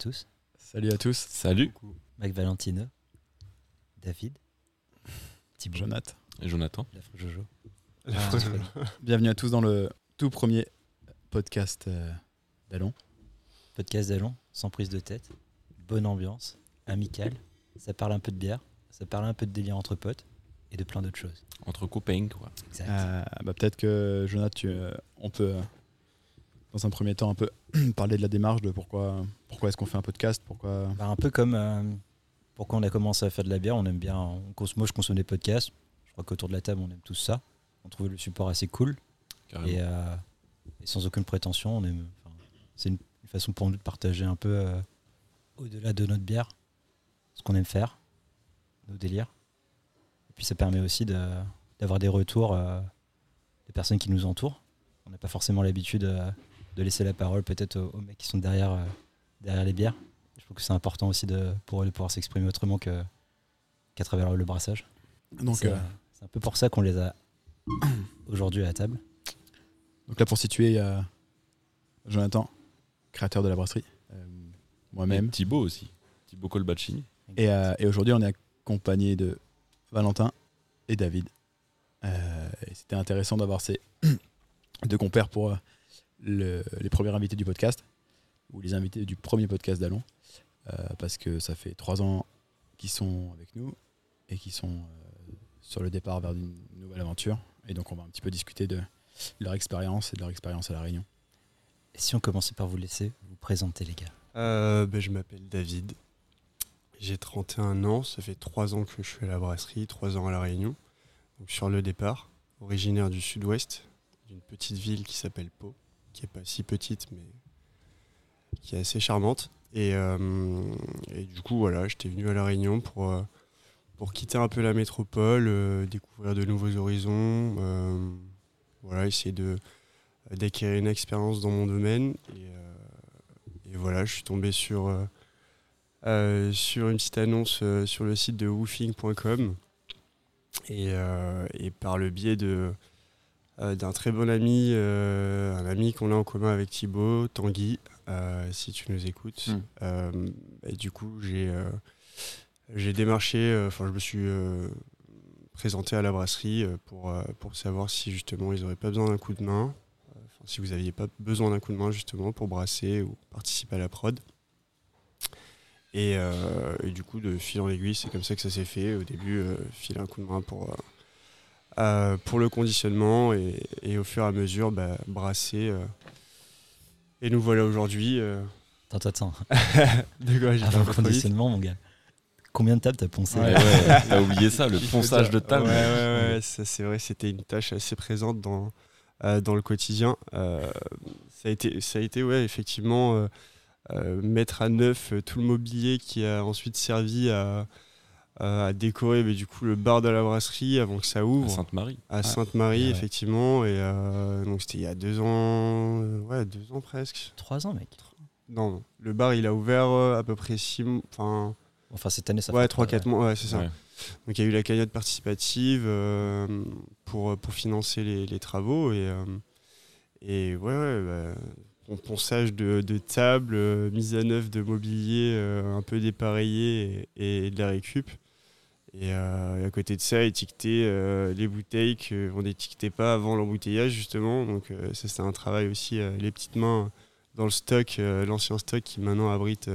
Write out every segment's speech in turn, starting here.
tous. Salut à tous. Salut. Mac Valentino, David, Thibaut, Jonathan. Et Jonathan. Jojo. Ah, Bienvenue à tous dans le tout premier podcast euh, d'Allons. Podcast d'Allons, sans prise de tête, bonne ambiance, amical. Ça parle un peu de bière, ça parle un peu de délire entre potes et de plein d'autres choses. Entre copains, quoi. Exact. Euh, bah, Peut-être que Jonathan, tu, euh, on peut, euh, dans un premier temps, un peu parler de la démarche, de pourquoi, pourquoi est-ce qu'on fait un podcast, pourquoi. Bah, un peu comme euh, pourquoi on a commencé à faire de la bière, on aime bien. on moi, je consomme des podcasts. Je crois qu'autour de la table, on aime tous ça. On trouve le support assez cool. Carrément. Et, euh, et sans aucune prétention, on aime. c'est une, une façon pour nous de partager un peu euh, au-delà de notre bière ce qu'on aime faire, nos délires. Et puis ça permet aussi de- d'avoir des retours euh, des personnes qui nous entourent. On n'a pas forcément l'habitude euh, de laisser la parole peut-être aux, aux mecs qui sont derrière, euh, derrière les bières. Je trouve que c'est important aussi de, pour eux de pouvoir s'exprimer autrement que- qu'à travers le brassage. Donc, c'est euh, c'est un peu pour ça qu'on les a aujourd'hui à la table. donc là, pour situer, il y a Jonathan, créateur de la brasserie, euh, moi-même. Thibaut aussi. Thibaut Colbacini. Et, euh, et aujourd'hui, on est accompagné de Valentin et David. Euh, C'était intéressant d'avoir ces deux compères pour euh, le- les premiers invités du podcast, ou les invités du premier podcast d'Allons, euh, parce que ça fait trois ans qu'ils sont avec nous et qu'ils sont euh, sur le départ vers une nouvelle aventure. Et donc, on va un petit peu discuter de leur expérience et de leur expérience à La Réunion. Et si on commençait par vous laisser vous présenter, les gars Euh, ben, je m'appelle David. J'ai 31 ans. Ça fait 3 ans que je suis à la brasserie, 3 ans à La Réunion. Donc sur le départ, originaire du sud-ouest, d'une petite ville qui s'appelle Pau, qui est pas si petite, mais qui est assez charmante. Et, euh, du coup, voilà, j'étais venu à La Réunion pour, euh, pour quitter un peu la métropole, euh, découvrir de nouveaux horizons, voilà, essayer de d'acquérir une expérience dans mon domaine. Et, et voilà, je suis tombé sur, sur une petite annonce sur le site de woofing.com. Et, et par le biais de, d'un très bon ami, euh, un ami qu'on a en commun avec Thibaut, Tanguy, euh, si tu nous écoutes. Mm. Euh, et du coup, j'ai, euh, j'ai démarché, euh, enfin, je me suis euh, présenté à la brasserie euh, pour, euh, pour savoir si justement ils n'auraient pas besoin d'un coup de main. Euh, Enfin, si vous n'aviez pas besoin d'un coup de main justement pour brasser ou participer à la prod. Et, euh, et du coup, de fil en aiguille, c'est comme ça que ça s'est fait. Au début, euh, filer un coup de main pour, euh, pour le conditionnement et, et au fur et à mesure, bah, brasser. euh. Et nous voilà aujourd'hui. euh. Attends, attends. De quoi j'ai Avant le conditionnement, mon gars. Combien de tables t'as poncé Ouais, ouais. T'as oublié ça, le ponçage de table. Ouais, ouais, ouais, ça c'est vrai, c'était une tâche assez présente dans, euh, dans le quotidien. Euh, ça, a été, ça a été, ouais, effectivement, euh, euh, mettre à neuf tout le mobilier qui a ensuite servi à, à- à décorer mais du coup, le bar de la brasserie avant que ça À ouvre. Sainte-Marie. À Sainte-Marie, Ah ouais. effectivement. Et euh, donc, c'était il y a deux ans, euh, ouais, deux ans presque. Trois ans, mec. Non, non. Le bar, il a ouvert euh, à peu près six mois. Enfin, Enfin, cette année, ça ouais, fait 3-4 mois, ouais, c'est ça. Ouais. Donc il y a eu la cagnotte participative euh, pour, pour financer les, les travaux et, euh, et ouais, ouais bah, pon- ponçage de, de table, euh, mise à neuf de mobilier euh, un peu dépareillé et, et de la récup. Et, euh, et à côté de ça, étiqueter euh, les bouteilles qu'on n'étiquetait pas avant l'embouteillage justement. Donc euh, ça c'est un travail aussi, les petites mains dans le stock, l'ancien stock qui maintenant abrite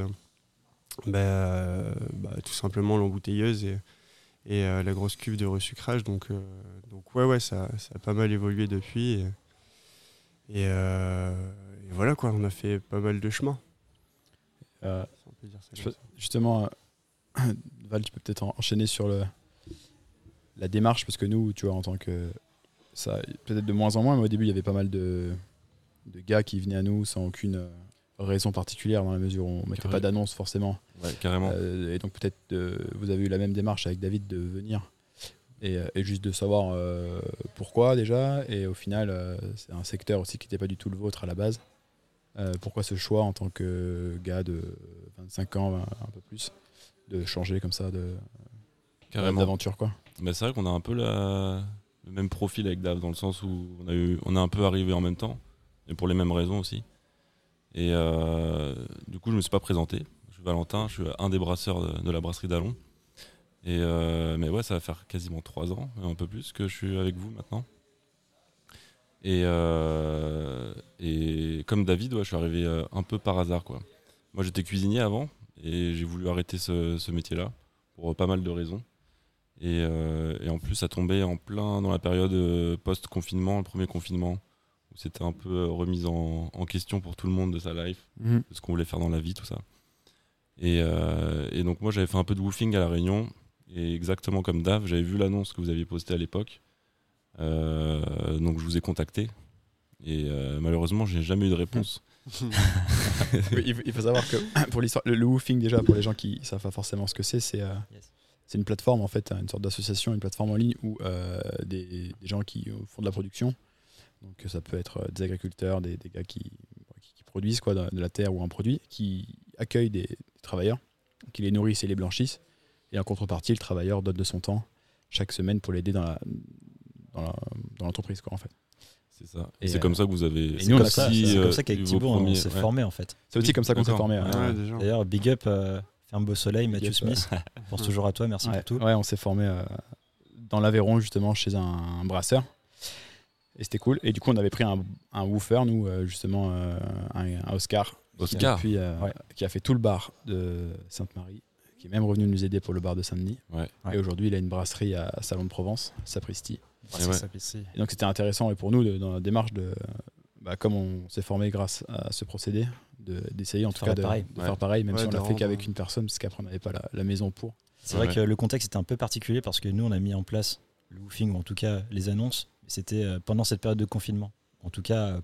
bah, bah, tout simplement l'embouteilleuse et, et la grosse cuve de resucrage. Donc, donc ouais, ouais, ça, ça a pas mal évolué depuis. Et, et, et voilà quoi, on a fait pas mal de chemin. Si. Justement, Val, tu peux peut-être en- enchaîner sur le, la démarche, parce que nous, tu vois, en tant que. Ça, peut-être de moins en moins, mais au début, il y avait pas mal de, de gars qui venaient à nous sans aucune euh, raison particulière, dans la mesure où on ne mettait pas d'annonce forcément. Ouais, carrément. Euh, et donc, peut-être euh, vous avez eu la même démarche avec David de venir et, euh, et juste de savoir euh, pourquoi déjà. Et au final, c'est un secteur aussi qui n'était pas du tout le vôtre à la base. Pourquoi ce choix en tant que gars de 25 ans, un peu plus, de changer comme ça de carrément. d'aventure quoi Bah, c'est vrai qu'on a un peu la- le même profil avec Dave, dans le sens où on a, eu, on est un peu arrivé en même temps, et pour les mêmes raisons aussi. Et euh, du coup, je me suis pas présenté. Valentin, je suis un des brasseurs de, de la brasserie d'Alon. Et euh, mais ouais, ça va faire quasiment trois ans, un peu plus, que je suis avec vous maintenant. Et, euh, et comme David, ouais, je suis arrivé un peu par hasard. Quoi. Moi, j'étais cuisinier avant et j'ai voulu arrêter ce, ce métier-là pour pas mal de raisons. Et, euh, et en plus, ça tombait en plein dans la période euh, post-confinement, le premier confinement, où c'était un peu euh, remise en, en question pour tout le monde de sa life Mhm. de ce qu'on voulait faire dans la vie, tout ça. Et, euh, et donc moi j'avais fait un peu de woofing à la Réunion, et exactement comme Dave, j'avais vu l'annonce que vous aviez postée à l'époque, Euh, donc je vous ai contacté, et euh, malheureusement j'ai jamais eu de réponse. Oui, il, faut- savoir que pour l'histoire, le, le woofing déjà pour les gens qui savent pas forcément ce que c'est, c'est euh, Yes. c'est une plateforme en fait, une sorte d'association, une plateforme en ligne où euh, des, des gens qui font de la production, donc ça peut être euh, des agriculteurs, des, des gars qui, produisent quoi de, la terre ou un produit, qui accueillent des, des travailleurs, qui les nourrissent et les blanchissent, et en contrepartie le travailleur donne de son temps chaque semaine pour l'aider dans la dans la- dans l'entreprise quoi en fait. C'est ça. Et, c'est euh, comme ça que vous avez. Et nous, on comme c'est euh, comme ça qu'avec Thibaut, on s'est ouais. formé en fait. C'est aussi comme ça qu'on s'est formé. Ouais, ouais. Ouais, déjà. D'ailleurs, big up, euh, Ferme Beau Soleil, Mathieu Smith. Pense toujours à toi, merci Ouais, pour tout. ouais, on s'est formé euh, dans l'Aveyron, justement, chez un, un brasseur. Et c'était cool. Et du coup, on avait pris un, un woofer, nous, justement, euh, un, un Oscar. Oscar. Qui, depuis, euh, Ouais. qui a fait tout le bar de Sainte-Marie, qui est même revenu nous aider pour le bar de Saint-Denis. Ouais. Et aujourd'hui, il a une brasserie à Salon de Provence, Sapristi. Et donc, c'était intéressant et pour nous, de- dans la démarche de. Bah, comme on s'est formé grâce à ce procédé, de- d'essayer en tout cas de, pareil. de Ouais. faire pareil, même Ouais, si on l'a fait qu'avec une personne, parce qu'après, on n'avait pas la, la maison pour. C'est vrai Ouais. que le contexte était un peu particulier parce que nous, on a mis en place le woofing, ou en tout cas les annonces. C'était euh, pendant cette période de confinement. En tout cas, euh,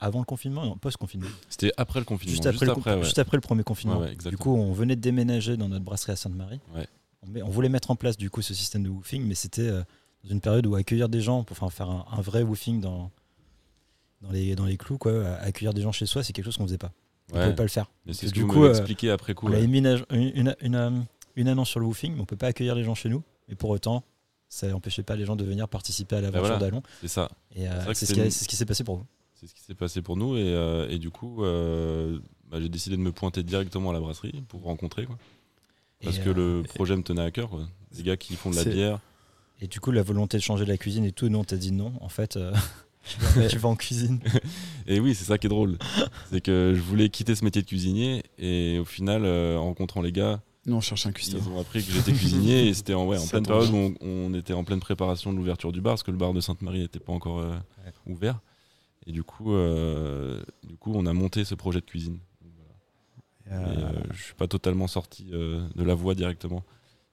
avant le confinement et post-confinement. C'était après le confinement. Juste, après, le, con- ouais. juste après le premier confinement. Ouais, ouais, exactement. du coup, on venait de déménager dans notre brasserie à Sainte-Marie. On, voulait mettre en place du coup ce système de woofing, mais c'était euh, dans une période où accueillir des gens, pour enfin, faire un, un vrai woofing dans, dans, les, dans les clous, quoi, accueillir des gens chez soi, c'est quelque chose qu'on faisait pas. On Ouais. pouvait pas le faire. Mais c'est Du que coup, euh, expliqué après coup. On avait mis une, ag- une, une- une, euh, une annonce sur le woofing, mais on peut pas accueillir les gens chez nous. Mais pour autant, ça n'empêchait pas les gens de venir participer à l'aventure voilà. d'Alon. C'est ça. Et euh, ce, a- une- c'est ce qui s'est passé pour vous. C'est ce qui s'est passé pour nous et, euh, et du coup, euh, bah, j'ai décidé de me pointer directement à la brasserie pour rencontrer quoi. Parce et, que euh, le projet me tenait à cœur. Quoi. Des gars qui font de la bière. et du coup, la volonté de changer la cuisine et tout, nous on t'a dit non. En fait, euh, tu, vas, en cuisine. Et oui, c'est ça qui est drôle. c'est que je voulais quitter ce métier de cuisinier et au final, euh, en rencontrant les gars, Nous, on cherche un cuistot. ils ont appris que j'étais cuisinier et c'était en, ouais, en pleine période où on, on était en pleine préparation de l'ouverture du bar parce que le bar de Sainte-Marie n'était pas encore euh, Ouais. ouvert. Et du coup, euh, du coup, on a monté ce projet de cuisine. Voilà. Euh, Et, euh, je suis pas totalement sorti euh, de la voie directement.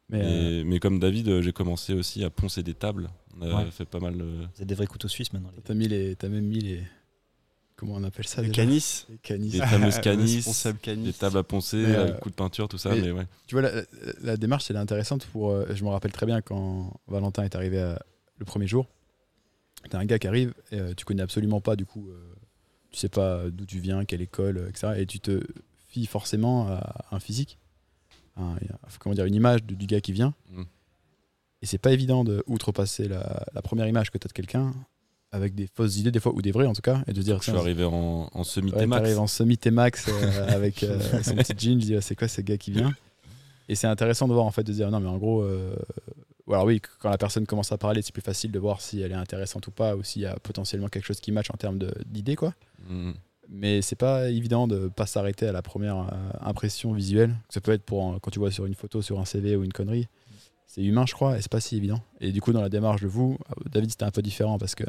mais euh, Et- mais comme David, j'ai commencé aussi à poncer des tables. On a Ouais. fait pas mal. Vous êtes des vrais couteaux suisses maintenant. les t'as mis les, t'as même mis les. Comment on appelle ça Le déjà canis. Les canis. Des fameuses canis, canis. des tables à poncer, euh, avec coup de peinture, tout ça. mais- Mais ouais. Tu vois, la, la- la démarche, elle est intéressante pour. euh, je me rappelle très bien quand Valentin est arrivé à- le premier jour. T'as un gars qui arrive, et, euh, tu connais absolument pas, du coup, euh, tu sais pas d'où tu viens, quelle école, etc. Et tu te fies forcément à un physique, un- comment dire, une image du, du gars qui vient. Mm. Et c'est pas évident de outrepasser la, la première image que tu as de quelqu'un avec des fausses idées, des fois, ou des vraies en tout cas, et de dire Je suis arrivé en, en semi Ouais, T-Max. t'arrives en semi T-Max euh, avec euh, son petit jean, je dis ah, c'est quoi ce gars qui vient? Et c'est intéressant de voir en fait, de dire non mais en gros, euh, alors oui, quand la personne commence à parler, c'est plus facile de voir si elle est intéressante ou pas, ou s'il y a potentiellement quelque chose qui match en termes de- d'idées quoi. Mm. Mais c'est pas évident de pas s'arrêter à la première euh, impression visuelle. Ça peut être pour euh, quand tu vois sur une photo, sur un CV ou une connerie. C'est humain, je crois, et c'est pas si évident. Et du coup, dans la démarche de vous, euh, David, c'était un peu différent parce que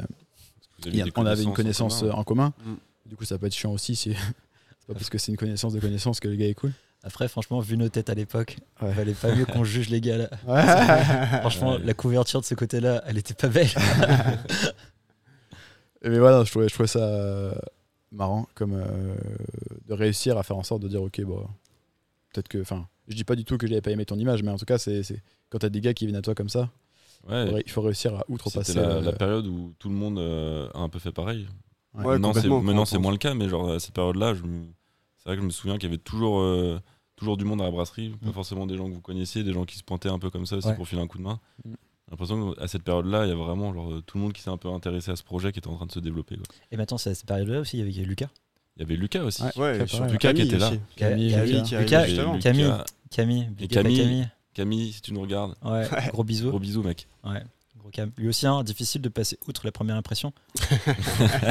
y a- on avait une connaissance en en commun. Mm. Du coup, ça peut être chiant aussi si c'est pas parce que c'est une connaissance de connaissance que le gars est cool. Après, franchement, vu nos têtes à l'époque, Ouais. il valait pas mieux qu'on juge les gars là. Franchement, Ouais. la couverture de ce côté-là, elle était pas belle. Mais voilà, je trouvais, je trouvais ça euh, marrant comme euh, de réussir à faire en sorte de dire ok, bon, peut-être que. Enfin, je dis pas du tout que j'avais pas aimé ton image, mais en tout cas, c'est c'est- quand t'as des gars qui viennent à toi comme ça, Ouais. il faut réussir à outrepasser. C'était la, euh, la période où tout le monde euh, a un peu fait pareil. Ouais. Ouais, maintenant, c'est, moins le cas, mais genre à cette période-là, je me- c'est vrai que je me souviens qu'il y avait toujours, euh, toujours du monde à la brasserie. Pas Mm. forcément des gens que vous connaissiez, des gens qui se pointaient un peu comme ça aussi Ouais. pour filer un coup de main. Mm. J'ai l'impression qu'à cette période-là, il y a vraiment genre, tout le monde qui s'est un peu intéressé à ce projet qui était en train de se développer. quoi. Et maintenant, c'est à cette période-là aussi, il y avait Lucas. il y avait Lucas aussi. Ouais. Ouais, Lucas, qui était là. Camille, Camille, Camille, Camille, si tu nous regardes, Ouais, gros bisous. gros bisous, mec. Ouais, gros cam. Lui aussi, hein, difficile de passer outre la première impression.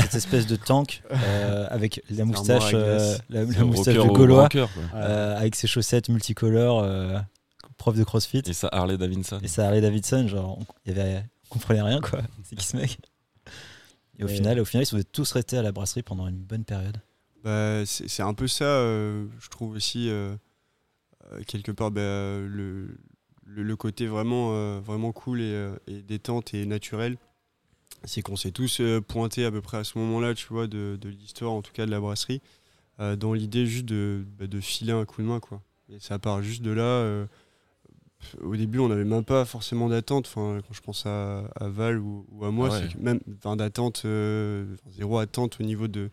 Cette espèce de tank euh, avec la moustache, euh, la, la moustache de au Gaulois, euh, avec ses chaussettes multicolores, euh, prof de CrossFit. Et ça, Harley Davidson. Et ça Harley Davidson, genre, on, il y avait, on comprenait rien, quoi. C'est qui ce mec? Et au final, au final, ils sont tous restés à la brasserie pendant une bonne période. Bah, c'est un peu ça, euh, je trouve aussi, quelque part, bah, le, le, le côté vraiment, euh, vraiment cool et, euh, et détente et naturel. C'est qu'on s'est tous euh, pointés à peu près à ce moment-là, tu vois, de, de l'histoire, en tout cas de la brasserie, dans l'idée juste de, bah, de filer un coup de main, quoi. Et ça part juste de là. au début, on n'avait même pas forcément d'attente. Enfin, quand je pense à, à Val ou, ou à moi, Ah ouais. c'est même d'attente, euh, zéro attente au niveau de,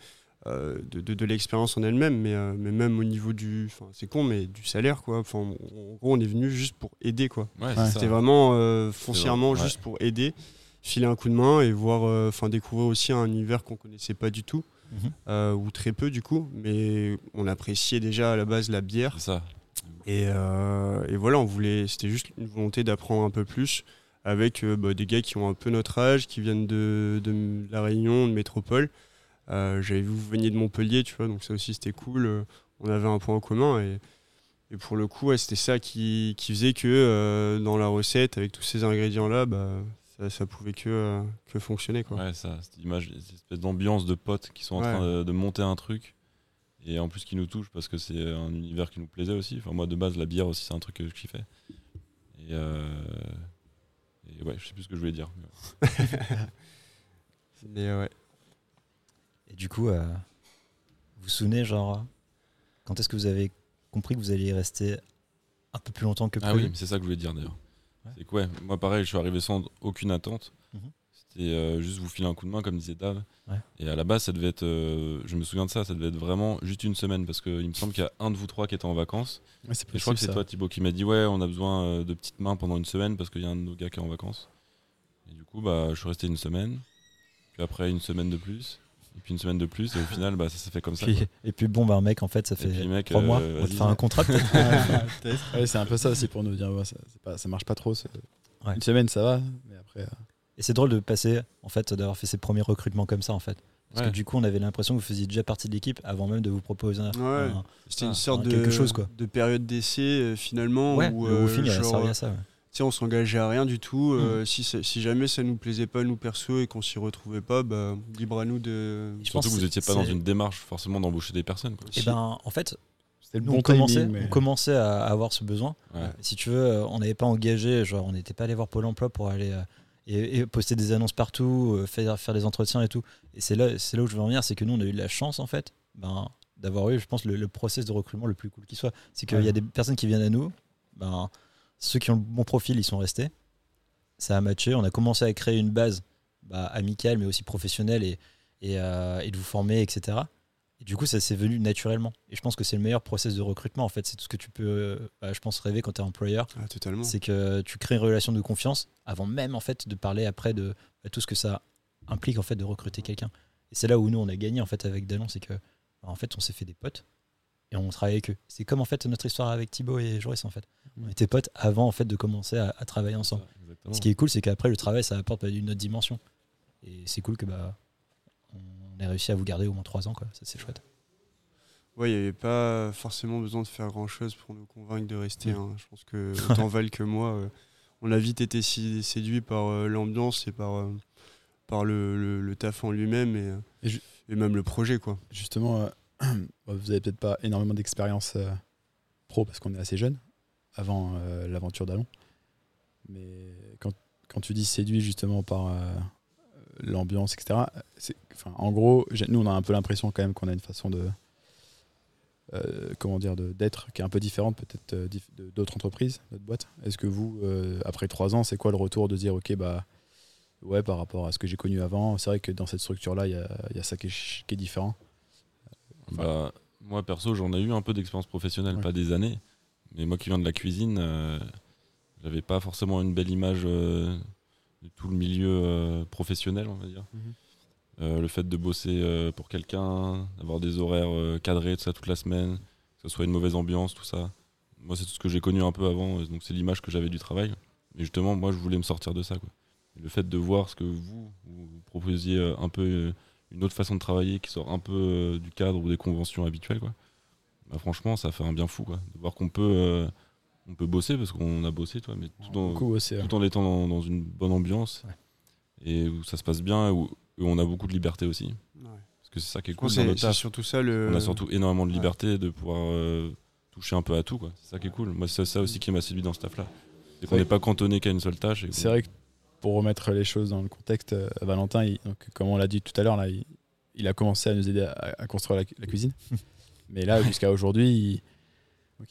euh, de, de- de l'expérience en elle-même, mais, euh, mais même au niveau du. Enfin, c'est con, mais du salaire, quoi. Enfin, en gros, on est venu juste pour aider, quoi. Ouais. C'était vraiment euh, foncièrement vrai, ouais. juste pour aider, filer un coup de main et voir, euh, enfin, découvrir aussi un univers qu'on connaissait pas du tout, Mhm. euh, ou très peu du coup, mais on appréciait déjà à la base la bière. C'est ça. Et, euh, et voilà, on voulait, c'était juste une volonté d'apprendre un peu plus avec euh, bah, des gars qui ont un peu notre âge, qui viennent de, de la Réunion, de métropole. Euh, J'avais vu que vous veniez de Montpellier, tu vois, donc ça aussi c'était cool. Euh, On avait un point en commun et, et pour le coup, ouais, c'était ça qui, qui faisait que euh, dans la recette, avec tous ces ingrédients-là, bah, ça, ça pouvait que, que fonctionner. Quoi. Ouais, ça, cette image, cette espèce d'ambiance de potes qui sont en Ouais. train de, de monter un truc. Et en plus qui nous touche parce que c'est un univers qui nous plaisait aussi. Enfin, moi de base, la bière aussi, c'est un truc que je kiffais. Et, euh, et ouais, je sais plus ce que je voulais dire. mais ouais. Et du coup, euh, vous vous souvenez, genre, quand est-ce que vous avez compris que vous alliez rester un peu plus longtemps que Ah prévu oui, mais c'est ça que je voulais dire d'ailleurs. Ouais. C'est que ouais, moi pareil, je suis arrivé sans aucune attente. Mhm. C'était euh, juste vous filer un coup de main, comme disait Dave. Ouais. Et à la base, ça devait être, euh, je me souviens de ça, ça devait être vraiment juste une semaine parce qu'il me semble qu'il y a un de vous trois qui était en vacances. Ouais, c'est Et je crois que c'est ça. toi, Thibaut, qui m'a dit Ouais, on a besoin de petites mains pendant une semaine parce qu'il y a un de nos gars qui est en vacances. Et du coup, bah, je suis resté une semaine. Puis après, une semaine de plus. Et puis une semaine de plus. Et au final, bah, ça s'est fait comme ça. Puis- quoi. et puis bon, bah, mec, en fait, ça fait puis, mec, trois euh, mois. On va te faire un contrat. Ouais, c'est un peu ça aussi pour nous dire ouais, ça, c'est pas, ça marche pas trop. Ouais. Une semaine, ça va, mais après. euh, Et c'est drôle de passer, en fait, d'avoir fait ces premiers recrutements comme ça, en fait. Parce Ouais. que du coup, on avait l'impression que vous faisiez déjà partie de l'équipe avant même de vous proposer un, Ouais. un- C'était une sorte un- de, quelque chose, quoi. de période d'essai euh, finalement Ouais, où, le euh, woofing, il a genre, servi à ça. Sais, on s'engageait à rien du tout. Mm. euh, si, ça- si jamais ça nous plaisait pas, nous perso, et qu'on s'y retrouvait pas, bah, libre à nous de. Je pense Surtout que vous n'étiez pas dans une démarche forcément d'embaucher des personnes. Quoi. Et ben, en fait, C'était le nous, bon on, commençait, mais- on commençait à avoir ce besoin. Ouais. Si tu veux, euh, on n'avait pas engagé, genre, on n'était pas allé voir Pôle emploi pour aller euh, et, et poster des annonces partout, euh, faire, faire des entretiens et tout. Et c'est là, c'est là où je veux en venir, c'est que nous, on a eu de la chance, en fait, ben, d'avoir eu, je pense, le, le process de recrutement le plus cool qui soit. C'est qu'il Ouais. y a des personnes qui viennent à nous, ben, ceux qui ont le bon profil, ils sont restés. Ça a matché. On a commencé à créer une base bah, amicale, mais aussi professionnelle et, et, euh, et de vous former, etc. Et du coup, ça s'est venu naturellement. Et je pense que c'est le meilleur process de recrutement, en fait. C'est tout ce que tu peux, euh, bah, je pense, rêver quand tu es employeur. Ah, totalement. C'est que tu crées une relation de confiance avant même, en fait, de parler après de bah, tout ce que ça implique, en fait, de recruter quelqu'un. Et c'est là où nous, on a gagné, en fait, avec Dallon. C'est que, bah, en fait, on s'est fait des potes et on travaille avec eux. C'est comme, en fait, notre histoire avec Thibaut et Joris, en fait. On était potes avant, en fait, de commencer à, à travailler ensemble. Ce qui est cool, c'est qu'après, le travail, ça apporte bah, une autre dimension. Et c'est cool que, bah, on ait réussi à vous garder au moins trois ans, quoi. Ça, c'est chouette. Ouais, il n'y avait pas forcément besoin de faire grand chose pour nous convaincre de rester. Hein. Je pense que autant Val que moi, euh, on a vite été si séduits par euh, l'ambiance et par, euh, par le, le- le taf en lui-même et, Et ju- et même le projet. quoi. Justement, euh, vous avez peut-être pas énormément d'expérience euh, pro parce qu'on est assez jeune avant euh, l'aventure d'Allon. Mais quand, quand tu dis séduit justement par euh, l'ambiance, etc., en gros, nous on a un peu l'impression quand même qu'on a une façon de. comment dire, d'être qui est un peu différente peut-être d'autres entreprises, d'autres boîtes. Est-ce que vous, après trois ans, c'est quoi le retour de dire, ok, bah, ouais, par rapport à ce que j'ai connu avant, c'est vrai que dans cette structure-là, il y a, ça qui est différent. Bah, moi perso, j'en ai eu un peu d'expérience professionnelle, Ouais. pas des années. Mais moi qui viens de la cuisine, euh, j'avais pas forcément une belle image euh, de tout le milieu euh, professionnel, on va dire. Mhm. Euh, le fait de bosser euh, pour quelqu'un, d'avoir des horaires euh, cadrés, tout ça, toute la semaine, que ce soit une mauvaise ambiance, tout ça. Moi, c'est tout ce que j'ai connu un peu avant, donc c'est l'image que j'avais du travail. Mais justement, moi, je voulais me sortir de ça. Quoi. Et le fait de voir ce que vous, vous proposiez un peu une autre façon de travailler qui sort un peu euh, du cadre ou des conventions habituelles, quoi. Bah, franchement, ça fait un bien fou, quoi. De voir qu'on peut, euh, on peut bosser parce qu'on a bossé, toi, mais tout en, tout en étant dans, dans une bonne ambiance Ouais. et où ça se passe bien, où, où on a beaucoup de liberté aussi. Ouais. Parce que c'est ça qui est Je cool dans notre taf. surtout ça le. On a surtout énormément de ouais. liberté de pouvoir euh, toucher un peu à tout. quoi. C'est ça qui est cool. Moi, c'est ça aussi qui m'a séduit dans ce taf-là. C'est qu'on n'est pas cantonné qu'à une seule tâche. C'est vrai que pour remettre les choses dans le contexte, euh, Valentin, il- donc, comme on l'a dit tout à l'heure, là, il, il a commencé à nous aider à, à construire la, la cuisine. mais là, jusqu'à aujourd'hui, il,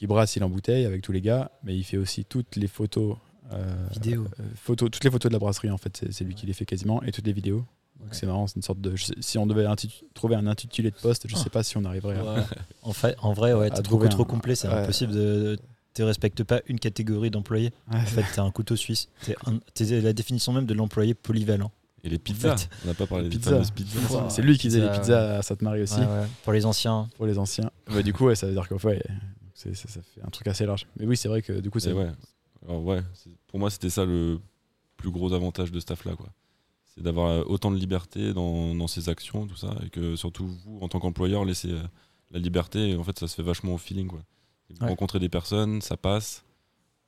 brasse, il embouteille avec tous les gars, mais il fait aussi toutes les photos. euh, Vidéo. euh, photos, toutes les photos de la brasserie, en fait, c'est- lui qui les fait quasiment, et toutes les vidéos. Donc Ouais. c'est marrant, c'est une sorte de. sais- si on devait trouver un intitulé de poste, je Ah. sais pas si on arriverait à. Ouais. en, fait, en vrai, ouais, À trop, complet, c'est ouais. impossible de. Tu respectes pas une catégorie d'employés. Ouais, En fait, t'es un couteau suisse. T'es t'es la définition même de l'employé polyvalent. Et les pizzas. fait. On n'a pas parlé des fameuses pizzas. c'est lui qui faisait les Pizza, pizzas à Sainte-Marie aussi. Ouais, ouais. Pour les anciens. pour les anciens. Ouais, du coup, ouais, ça veut dire que ouais, c'est- ça, ça fait un truc assez large. Mais oui, c'est vrai que du coup, c'est ouais. Alors, ouais, c'est- pour moi, c'était ça le plus gros avantage de ce staff-là. quoi. C'est d'avoir euh, autant de liberté dans, dans ses actions, tout ça. Et que surtout, vous, en tant qu'employeur, laissez euh, la liberté. Et en fait, ça se fait vachement au feeling. Quoi. Et Vous Ouais. rencontrez des personnes, ça passe.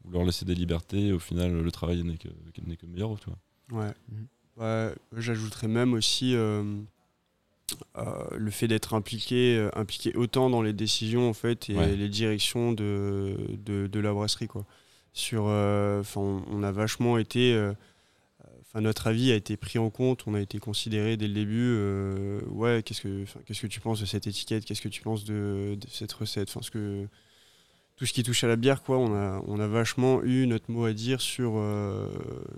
Vous leur laissez des libertés. Et au final, le travail n'est que, n'est que meilleur. Tu vois. Ouais. Mhm. Ouais, J'ajouterais même aussi euh, euh, le fait d'être impliqué, euh, impliqué autant dans les décisions en fait et Ouais. les directions de, de, de la brasserie quoi. Sur, euh, on, on a vachement été, euh, enfin notre avis a été pris en compte, on a été considéré dès le début. euh, ouais, qu'est-ce que, qu'est-ce que tu penses de cette étiquette, qu'est-ce que tu penses de, de cette recette, enfin ce que tout ce qui touche à la bière, quoi, on a, on a vachement eu notre mot à dire sur, euh,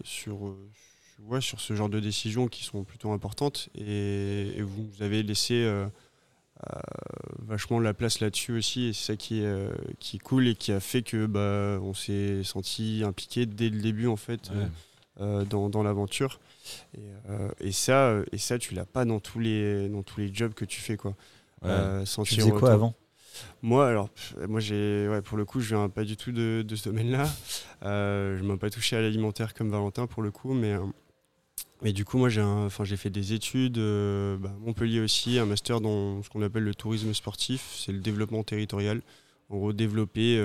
sur, euh, sur- ouais, sur ce genre de décisions qui sont plutôt importantes. Et, et vous nous avez laissé euh, euh, vachement la place là-dessus aussi. Et c'est ça qui est, euh, qui est cool et qui a fait que bah, on s'est senti impliqué dès le début, en fait. euh, dans, dans l'aventure. Et, euh, et ça, et ça, tu l'as pas dans tous les dans tous les jobs que tu fais quoi. Ouais. Euh, Tu faisais quoi autant- avant? Moi, alors, moi j'ai, ouais, pour le coup, je viens pas du tout de, de ce domaine-là. Euh, je m'ai pas touché à l'alimentaire comme Valentin pour le coup, mais euh, mais du coup, moi j'ai, enfin, j'ai fait des études, euh, bah, Montpellier aussi, un master dans ce qu'on appelle le tourisme sportif, c'est le développement territorial. En gros, développer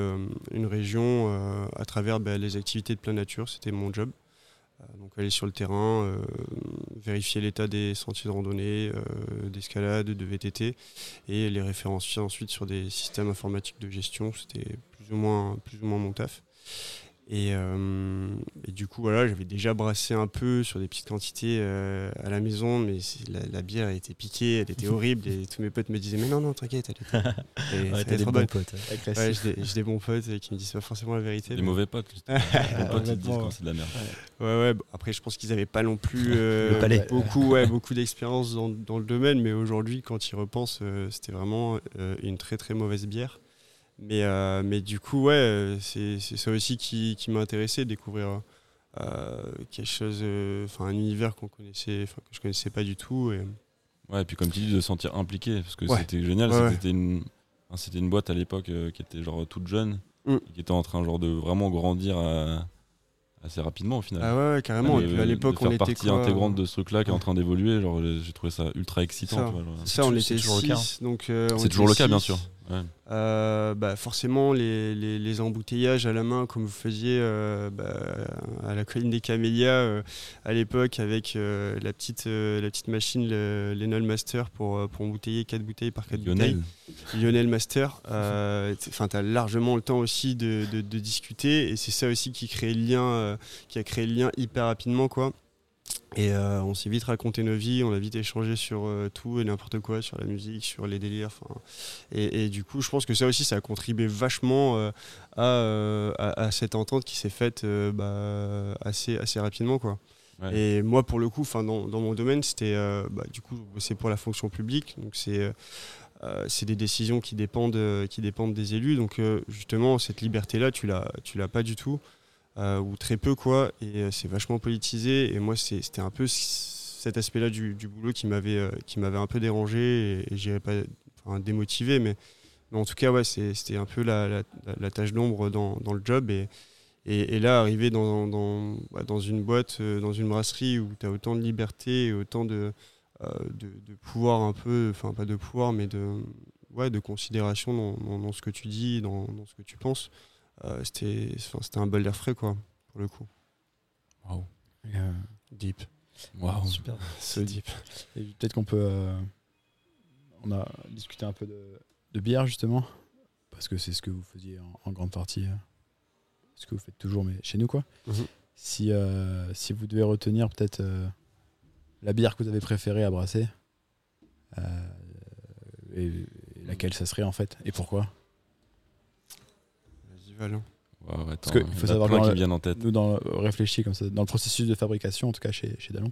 une région à travers bah, les activités de plein nature, c'était mon job. Euh, donc aller sur le terrain, euh, vérifier l'état des sentiers de randonnée, euh, d'escalade, de VTT, et les référencier ensuite sur des systèmes informatiques de gestion. C'était plus ou moins, plus ou moins mon taf. Et, euh, et du coup, voilà, j'avais déjà brassé un peu sur des petites quantités euh, à la maison, mais la, la bière elle était piquée, elle était horrible, et tous mes potes me disaient Mais non, non, t'inquiète, elle était, Ouais, t'as des bons bonne. potes. ouais. Ouais, j'ai des, des bons potes euh, qui me disent pas forcément la vérité. Les mais- mauvais potes. Les bons potes, ils te disent quand c'est de la merde. Ouais, ouais. bon, après, je pense qu'ils n'avaient pas non plus euh, beaucoup, ouais, beaucoup d'expérience dans, dans le domaine, mais aujourd'hui, quand ils repensent, euh, c'était vraiment euh, une très très mauvaise bière. Mais, euh, mais du coup, ouais, euh, c'est c'est ça aussi qui, qui m'a intéressé, découvrir euh, quelque chose, enfin un univers qu'on connaissait, que je connaissais pas du tout. Et, Ouais, et puis comme tu dis, de se sentir impliqué, parce que Ouais. c'était génial, Ouais, que ouais. c'était une, c'était une boîte à l'époque qui était genre toute jeune, Mm. et qui était en train genre de vraiment grandir à- assez rapidement au final. ah ouais, ouais, carrément. Et puis à l'époque, on était partie quoi, intégrante de ce truc-là qui est en train d'évoluer, genre j'ai trouvé ça ultra excitant. Ça. tu vois, genre. Ça, on C'est était toujours le cas, donc euh, on C'est toujours le cas, bien sûr. Ouais. Euh, bah, forcément, les, les, les embouteillages à la main, comme vous faisiez euh, bah, à la colline des Camélias euh, à l'époque, avec la, petite, la petite machine, le l'Enol Master, pour, pour embouteiller 4 bouteilles par 4 Lionel, bouteilles. Lionel Master. Enfin, tu as largement le temps aussi de, de- de discuter, et c'est ça aussi qui, crée le lien, qui a créé le lien hyper rapidement. quoi. Et euh, on s'est vite raconté nos vies, on a vite échangé sur euh, tout et n'importe quoi, sur la musique, sur les délires. Et, et du coup, je pense que ça aussi, ça a contribué vachement euh, à, à, à cette entente qui s'est faite bah, assez, assez rapidement. Quoi. Ouais. Et moi, pour le coup, 'fin, dans, dans mon domaine, c'était bah, du coup, c'est pour la fonction publique. Donc, c'est. euh, c'est des décisions qui dépendent, euh, qui dépendent des élus. Donc, euh, justement, cette liberté-là, tu l'as, tu l'as pas du tout, ou très peu, quoi. Et euh, c'est vachement politisé. Et moi, c'était un peu ce cet aspect-là du, boulot qui m'avait euh, qui m'avait un peu dérangé et, et j'irais pas enfin, démotivé, mais, en tout cas, ouais, c'était un peu la, tâche d'ombre dans, le job. Et, là, arriver dans, bah, dans une boîte, euh, dans une brasserie où tu as autant de liberté autant de, euh, de, de pouvoir un peu, enfin pas de pouvoir, mais de, ouais, de considération dans, ce que tu dis, dans ce que tu penses, euh, c'était un bol d'air frais, quoi, pour le coup. Waouh. Euh, Deep. Waouh. Super. So deep. et peut-être qu'on peut. euh, on a discuté un peu de, de bière justement, parce que c'est ce que vous faisiez en, en grande partie, ce que vous faites toujours, mais chez nous quoi. Mhm. Si, euh, si vous devez retenir peut-être euh, la bière que vous avez préférée à brasser, euh, et, et laquelle ça serait en fait, et pourquoi? Vas-y, Val. Waouh, attends, que il il faut y en a savoir dans qui en tête. Nous, dans, on réfléchit comme ça, dans le processus de fabrication, en tout cas chez, chez Dallon,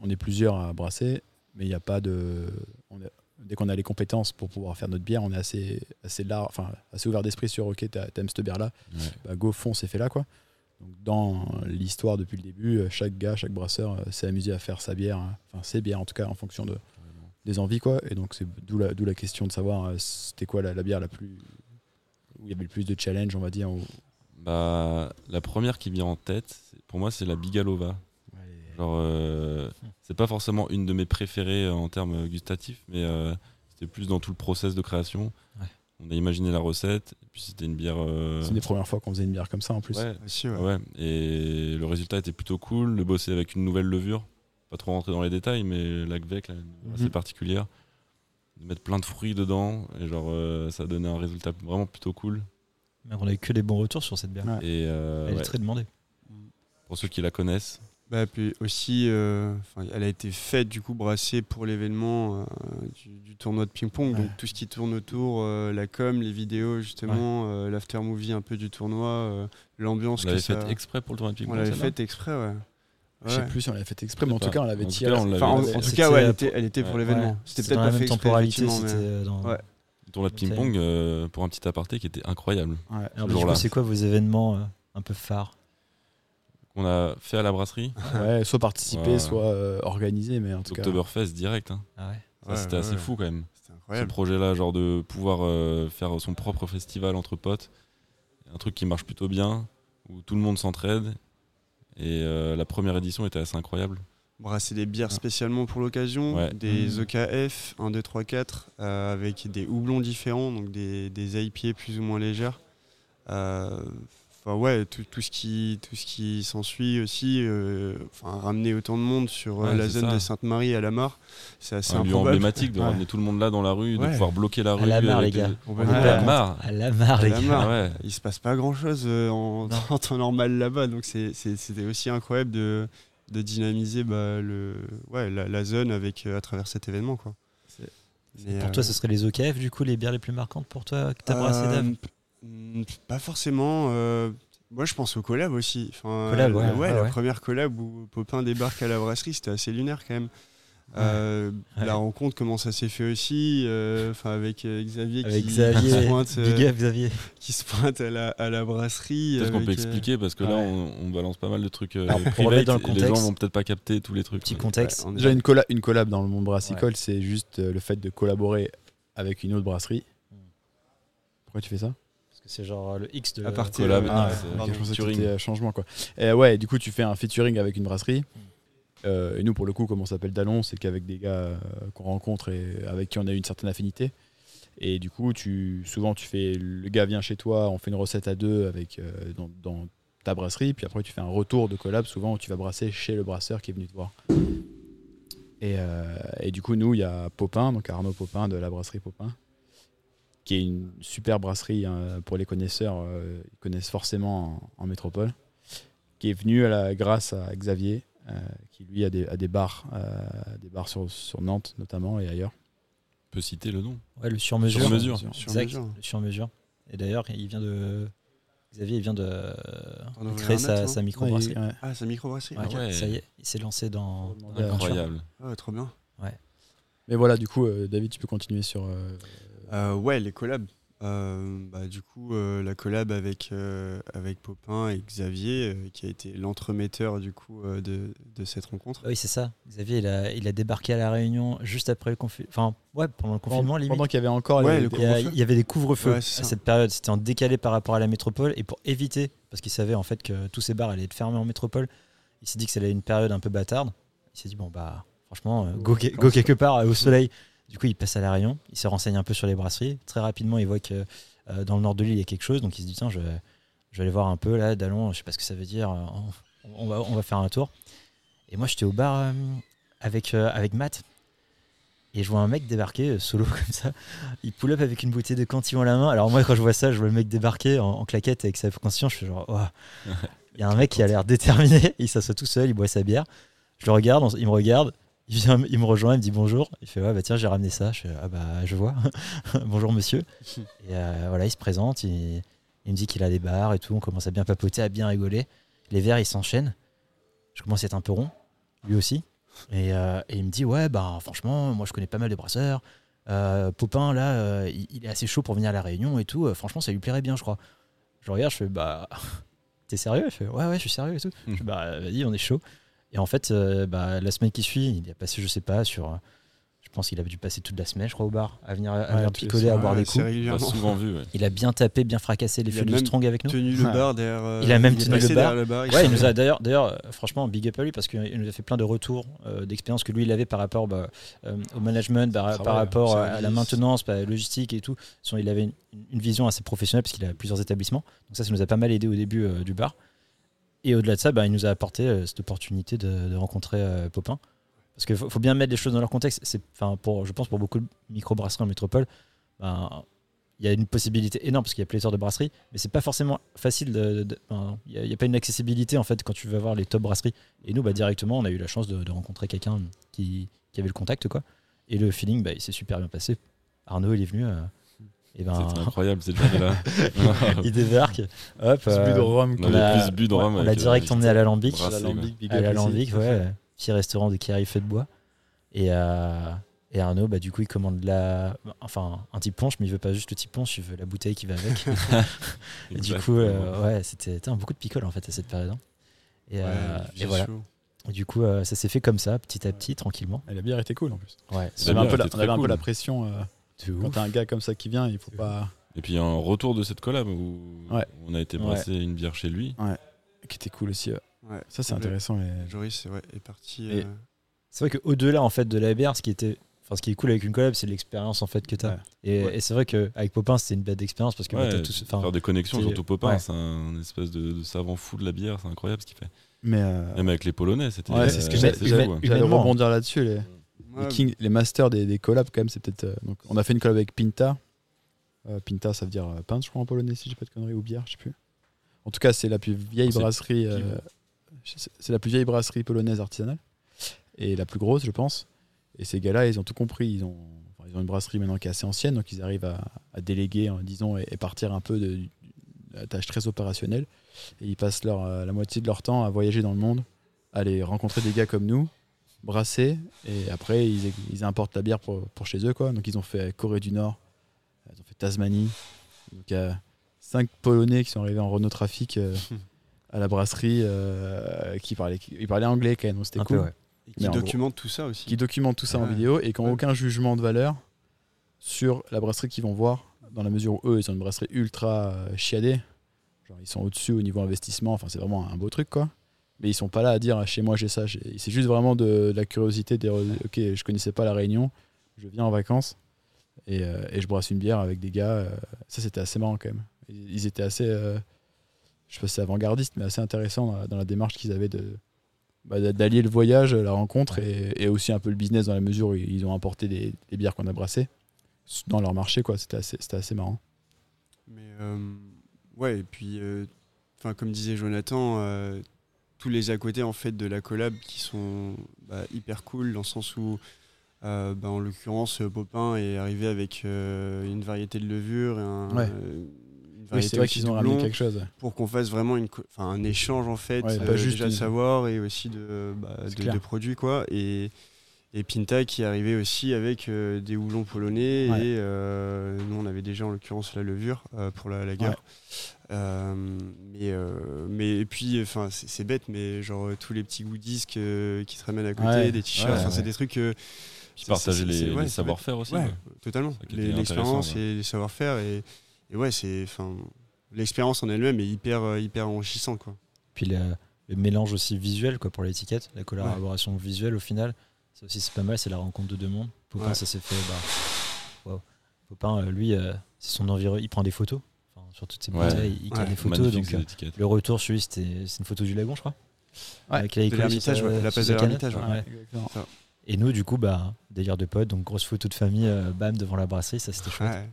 on est plusieurs à brasser, mais il n'y a pas de. on est- dès qu'on a les compétences pour pouvoir faire notre bière, on est assez, assez, large, enfin, assez ouvert d'esprit sur OK, t'as- t'aimes cette bière-là, Ouais. bah, go, fonce et fais-la. Quoi. Donc, dans l'histoire depuis le début, euh, chaque gars, chaque brasseur euh, s'est amusé à faire sa bière, hein, enfin ses bières en tout cas, en fonction de, des envies. Quoi. Et donc, c'est d'où la, d'où la question de savoir euh, c'était quoi la, la bière la plus. Où il y avait le plus de challenge, on va dire. où- Bah, la première qui me vient en tête, pour moi, c'est la Bigalova. Genre, euh, c'est pas forcément une de mes préférées euh, en termes gustatifs, mais euh, c'était plus dans tout le process de création. Ouais. On a imaginé la recette, et puis c'était une bière. euh, C'est une des premières fois qu'on faisait une bière comme ça en plus. ouais, Aussi, ouais. ouais. Et le résultat était plutôt cool. De bosser avec une nouvelle levure, pas trop rentrer dans les détails, mais la Gvec, là, une levure assez Mhm. particulière. De mettre plein de fruits dedans, et genre, euh, ça donnait un résultat vraiment plutôt cool. Mais on a eu que des bons retours sur cette bière. Ouais. Et euh, Elle ouais, est très demandée. pour ceux qui la connaissent, Bah, puis aussi, euh, elle a été faite du coup brassée pour l'événement euh, du, du tournoi de ping-pong. Ouais. Donc tout ce qui tourne autour, euh, la com, les vidéos justement, euh, l'after movie un peu du tournoi, euh, l'ambiance on l'avait ça. faite exprès pour le tournoi de on ping-pong. l'avait celle-là faite exprès, ouais. Je sais Ouais. plus si on l'avait fait exprès, mais en tout sais cas, on l'avait En tout tiré. cas, on l'avait- Enfin, en, tout cas, ouais, elle était, elle était pour Ouais. l'événement. Ouais, C'était peut-être dans pas la fait temporalité. C'était mais- euh, dans. Tournoi de ping-pong, euh, pour un petit aparté, qui était incroyable. Ouais. Alors, ce du jour-là. coup, c'est quoi vos événements euh, un peu phares Qu'on a fait à la brasserie, Ouais, soit participer, Ouais. soit euh, organiser, mais en tout cas. Oktoberfest direct. hein. Ah c'était assez fou quand même. C'était Ce projet-là, genre de pouvoir faire son propre festival entre potes, un truc qui marche plutôt bien, où tout le monde s'entraide. Et euh, la première édition était assez incroyable. brasser des bières Ah. spécialement pour l'occasion, Ouais. des. OKF 1, 2, 3, 4, euh, avec des houblons différents, donc des, des IPA plus ou moins légères. Euh, Enfin ouais, tout, tout ce qui, tout ce qui s'ensuit aussi, euh, enfin ramener autant de monde sur euh, Ouais, la zone ça. de Sainte-Marie à la Mare, c'est assez un lieu emblématique de Ouais. ramener tout le monde là dans la rue, de pouvoir bloquer la À rue. la mare, avec les gars. des- À la mare. À la mare, À les la gars. mare. Ouais. Il se passe pas grand chose en, temps normal là-bas, donc c'était aussi incroyable de, de dynamiser bah, le, ouais, la, la zone avec, euh, à travers cet événement. Quoi. Pour euh, toi, ce serait les OKF, du coup, les bières les plus marquantes pour toi que t'as brassé, Euh, Dave mm, Pas forcément. euh, moi, je pense au collab aussi. Enfin, Collab, ouais, ouais, la ouais. première collab où Popin débarque à la brasserie, c'était assez lunaire quand même. Euh, Ouais. La rencontre, comment ça s'est fait aussi, euh, enfin avec Xavier, Avec qui, Xavier, qui se pointe, euh, Big up, Xavier. qui se pointe à la, à la brasserie. Peut-être qu'on peut expliquer parce que là, on, on balance pas mal de trucs euh, Alors, pour privés les gens vont peut-être pas capter tous les trucs. Petit contexte. Déjà, une, colla- une collab dans le monde brassicole, c'est juste euh, le fait de collaborer avec une autre brasserie. Pourquoi tu fais ça? C'est genre euh, le X de. À partir- Collab, Ah, changement quoi. Et ouais, du coup tu fais un featuring avec une brasserie. Euh, et nous pour le coup, comme on s'appelle Dallon, c'est qu'avec des gars euh, qu'on rencontre et avec qui on a une certaine affinité. Et du coup, tu souvent tu fais le gars vient chez toi, on fait une recette à deux avec euh, dans, dans ta brasserie, puis après tu fais un retour de collab souvent où tu vas brasser chez le brasseur qui est venu te voir. Et, et du coup, nous, il y a Popin, donc Arnaud Popin de la brasserie Popin, qui est une super brasserie hein, pour les connaisseurs, euh, ils connaissent forcément en, en métropole, qui est venu à la, grâce à Xavier, euh, qui lui a des, a des bars, euh, des bars sur, sur Nantes notamment et ailleurs. On peut citer le nom. Ouais, le sur-mesure. Sur mesure. Sur Exact, mesure. le sur-mesure. Et d'ailleurs, il vient de. Xavier, il vient de créer sa, sa microbrasserie. Ouais, ouais. Ah, sa microbrasserie Ouais, Ah ouais. Ça y est, il s'est lancé dans. L'aventure. Incroyable. Ah, trop bien. Mais voilà, du coup, euh, David, tu peux continuer sur. Euh, ouais, les collabs. Euh, bah, du coup, euh, la collab avec, euh, avec Popin et Xavier, euh, qui a été l'entremetteur du coup euh, de, de cette rencontre. Oui, c'est ça. Xavier, il a, il a débarqué à La Réunion juste après le confinement. Enfin, ouais, pendant le confinement, Pendant, limite. pendant qu'il y avait encore Ouais, les- le Il y, a- couvre-feu. il y avait des couvre-feux Ouais, à ça. cette période. C'était en décalé par rapport à la métropole. Et pour éviter, parce qu'il savait en fait que tous ces bars allaient être fermés en métropole, il s'est dit que c'était une période un peu bâtarde. Il s'est dit, bon, bah, franchement, euh, go, go quelque part euh, au soleil. Du coup, il passe à La Réunion. Il se renseigne un peu sur les brasseries. Très rapidement, il voit que euh, dans le nord de l'île, il y a quelque chose. Donc, il se dit, tiens, je, je vais aller voir un peu là, Dallon, je sais pas ce que ça veut dire. euh, On, va, on va faire un tour. Et moi, j'étais au bar euh, avec, euh, avec Matt. Et je vois un mec débarquer solo comme ça. Il pull up avec une bouteille de cantillon à la main. Alors moi, quand je vois ça, je vois le mec débarquer en, en claquette avec sa conscience. Je fais genre, il y a un mec qui a l'air déterminé. Il s'assoit tout seul, il boit sa bière. Je le regarde, il me regarde. Il, vient, il me rejoint, il me dit bonjour. Il fait ouais bah tiens j'ai ramené ça. Je fais ah bah je vois. bonjour monsieur. Et euh, voilà il se présente, il, il me dit qu'il a des bars et tout. On commence à bien papoter, à bien rigoler. Les verres ils s'enchaînent. Je commence à être un peu rond, lui aussi. Et, euh, et il me dit ouais bah franchement moi je connais pas mal de brasseurs. Euh, Popin là euh, il, il est assez chaud pour venir à la Réunion et tout. Euh, franchement ça lui plairait bien je crois. Je regarde je fais bah t'es sérieux? Il fait ouais ouais je suis sérieux et tout. Je fais, bah vas-y on est chaud. Et en fait, euh, bah, la semaine qui suit, il a passé, je sais pas, sur. euh, Je pense qu'il a dû passer toute la semaine, je crois, au bar, à venir, à Ouais, venir picoler, à boire Ouais, des coups. Souvent vu. ouais. Il a bien tapé, bien fracassé les fûts de strong avec nous. Tenu le bar derrière. euh, Il a même tenu le bar. derrière le bar. Ouais, il nous a d'ailleurs, d'ailleurs, franchement, big up à lui parce qu'il nous a fait plein de retours euh, d'expérience que lui il avait par rapport bah, euh, au management, par, Travail, par rapport à la maintenance, à la logistique et tout. Il avait une, une vision assez professionnelle parce qu'il a plusieurs établissements. Donc ça, ça nous a pas mal aidé au début euh, du bar. Et au-delà de ça, bah, il nous a apporté euh, cette opportunité de, rencontrer euh, Popin. Parce qu'il faut, bien mettre les choses dans leur contexte. C'est, je pense pour beaucoup de micro-brasseries en métropole, ben, il y a une possibilité énorme parce qu'il y a pléthore de brasseries, mais c'est pas forcément facile. Il n'y a, pas une accessibilité en fait quand tu vas voir les top brasseries. Et nous, bah, directement, on a eu la chance de, rencontrer quelqu'un qui, qui avait le contact, quoi. Et le feeling, bah, il s'est super bien passé. Arnaud, il est venu. euh, et ben, C'était incroyable cette journée-là. il débarque. Hop. De euh, Rome, On on a- plus bu de ouais, on l'a euh, direct emmené à l'Alambic. À l'Alambic, ouais. Petit restaurant de Kiri fait de bois. Et, euh, et Arnaud, bah, du coup, il commande la, enfin, un type punch, mais il veut pas juste le type punch, il veut la bouteille qui va avec. et du coup, euh, ouais, c'était beaucoup de picole en fait à cette période. hein. Et, Ouais, euh, et voilà. chaud. Du coup, euh, ça s'est fait comme ça, petit à petit, tranquillement. Et la bière était cool en plus. Ouais. On avait, un peu, la, était on avait très un peu cool. la pression. Euh, C'est quand t'as un gars comme ça qui vient, il faut pas. Et puis un retour de cette collab où Ouais. on a été Ouais. brasser une bière chez lui. qui était cool aussi. ouais. Ouais. Ça, c'est intéressant. les- Joris ouais, est parti. Et- euh, C'est vrai qu'au-delà en fait de la bière, ce qui était, enfin, ce qui est cool avec une collab, c'est l'expérience en fait que tu as. Ouais. Et, Ouais. et c'est vrai qu'avec Popin, c'était une belle expérience parce que Ouais, t'as tous, enfin, faire des connexions, c'est- surtout Popin, ouais. c'est un espèce de, de savant fou de la bière, c'est incroyable ce qu'il fait. Mais euh, Même avec les Polonais, c'était. Ouais, c'est ce que euh, ouais. j'allais rebondir là-dessus. Les, ouais, les, Kings- les masters des, des collabs, quand même, c'est peut-être. euh, donc, on a fait une collab avec Pinta. Euh, Pinta, ça veut dire euh, pinte, je crois, en polonais, si j'ai pas de conneries, ou bière, je sais plus. En tout cas, c'est la plus vieille brasserie. euh, c'est c'est la plus vieille brasserie polonaise artisanale. Et la plus grosse, je pense. Et ces gars-là, ils ont tout compris. Ils ont, enfin, ils ont une brasserie maintenant qui est assez ancienne, donc ils arrivent à, à déléguer, hein, disons, et, et partir un peu de, de la tâche très opérationnelle. Et ils passent leur, euh, la moitié de leur temps à voyager dans le monde, à aller rencontrer des gars comme nous, brasser, et après, ils, ils importent la bière pour, pour chez eux. Quoi. Donc, ils ont fait Corée du Nord, ils ont fait Tasmanie. Donc, il y a cinq Polonais qui sont arrivés en Renault Trafic euh, à la brasserie, euh, qui parlaient, qui, ils parlaient anglais quand même, donc c'était peu, cool ouais. et qui en gros- documente tout ça aussi. qui documentent tout ça en vidéo et qui n'ont Ouais. aucun jugement de valeur sur la brasserie qu'ils vont voir, dans la mesure où eux, ils ont une brasserie ultra euh, chiadée. Genre, ils sont au-dessus au niveau investissement, enfin, c'est vraiment un beau truc, quoi. Mais ils sont pas là à dire, ah, chez moi, j'ai ça. C'est juste vraiment de, de la curiosité, de dire, ok, je connaissais pas la Réunion, je viens en vacances et, euh, et je brasse une bière avec des gars. euh, ça, c'était assez marrant quand même. Ils ils étaient assez, euh, je sais pas si avant-gardiste, mais assez intéressant dans la, dans la démarche qu'ils avaient de, bah, d'a- d'allier le voyage, la rencontre et, et aussi un peu le business dans la mesure où ils ont apporté des, des bières qu'on a brassées dans leur marché. quoi. C'était assez, c'était assez marrant. Mais euh, ouais, et puis, enfin, comme disait Jonathan, tous les à côté en fait de la collab qui sont bah, hyper cool dans le sens où, euh, bah, en l'occurrence, euh, Popin est arrivé avec euh, une variété de levure, et un, Ouais. une Oui, variété c'est vrai qu'ils de ont ramené quelque chose. pour qu'on fasse vraiment une, un échange en fait, Ouais, pas juste déjà de savoir et aussi de, bah, de, produits quoi. Et, Et Pinta qui arrivait aussi avec euh, des houblons polonais Ouais. et euh, nous on avait déjà en l'occurrence la levure euh, pour la lager. Ouais. Euh, mais, euh, mais et puis enfin c'est bête mais genre euh, tous les petits goodies que- qui te ramènent à côté, Ouais. des t-shirts, Ouais, enfin, c'est des trucs. partager c'est- les, savoir-faire aussi. Totalement. Qui L'expérience et les savoir-faire et, et ouais c'est enfin l'expérience en elle-même est hyper hyper enrichissante quoi. Puis le, le mélange aussi visuel quoi, pour l'étiquette, la collaboration visuelle au final, ça aussi c'est pas mal, c'est la rencontre de deux mondes. Popin, Ouais. ça s'est fait. Bah. Popin, lui, euh, c'est son environ, il prend des photos. Sur toutes ses Ouais. bouteilles, il Ouais. cale des photos. Donc ces euh, le retour sur lui, c'était c'est une photo du lagon, je crois. Ouais, Avec de l'Ermitage, sa- ouais, la place de l'Ermitage, ouais. Et nous, du coup, bah, délire de potes, donc grosse photo de famille, euh, bam, devant la brasserie, ça c'était chouette.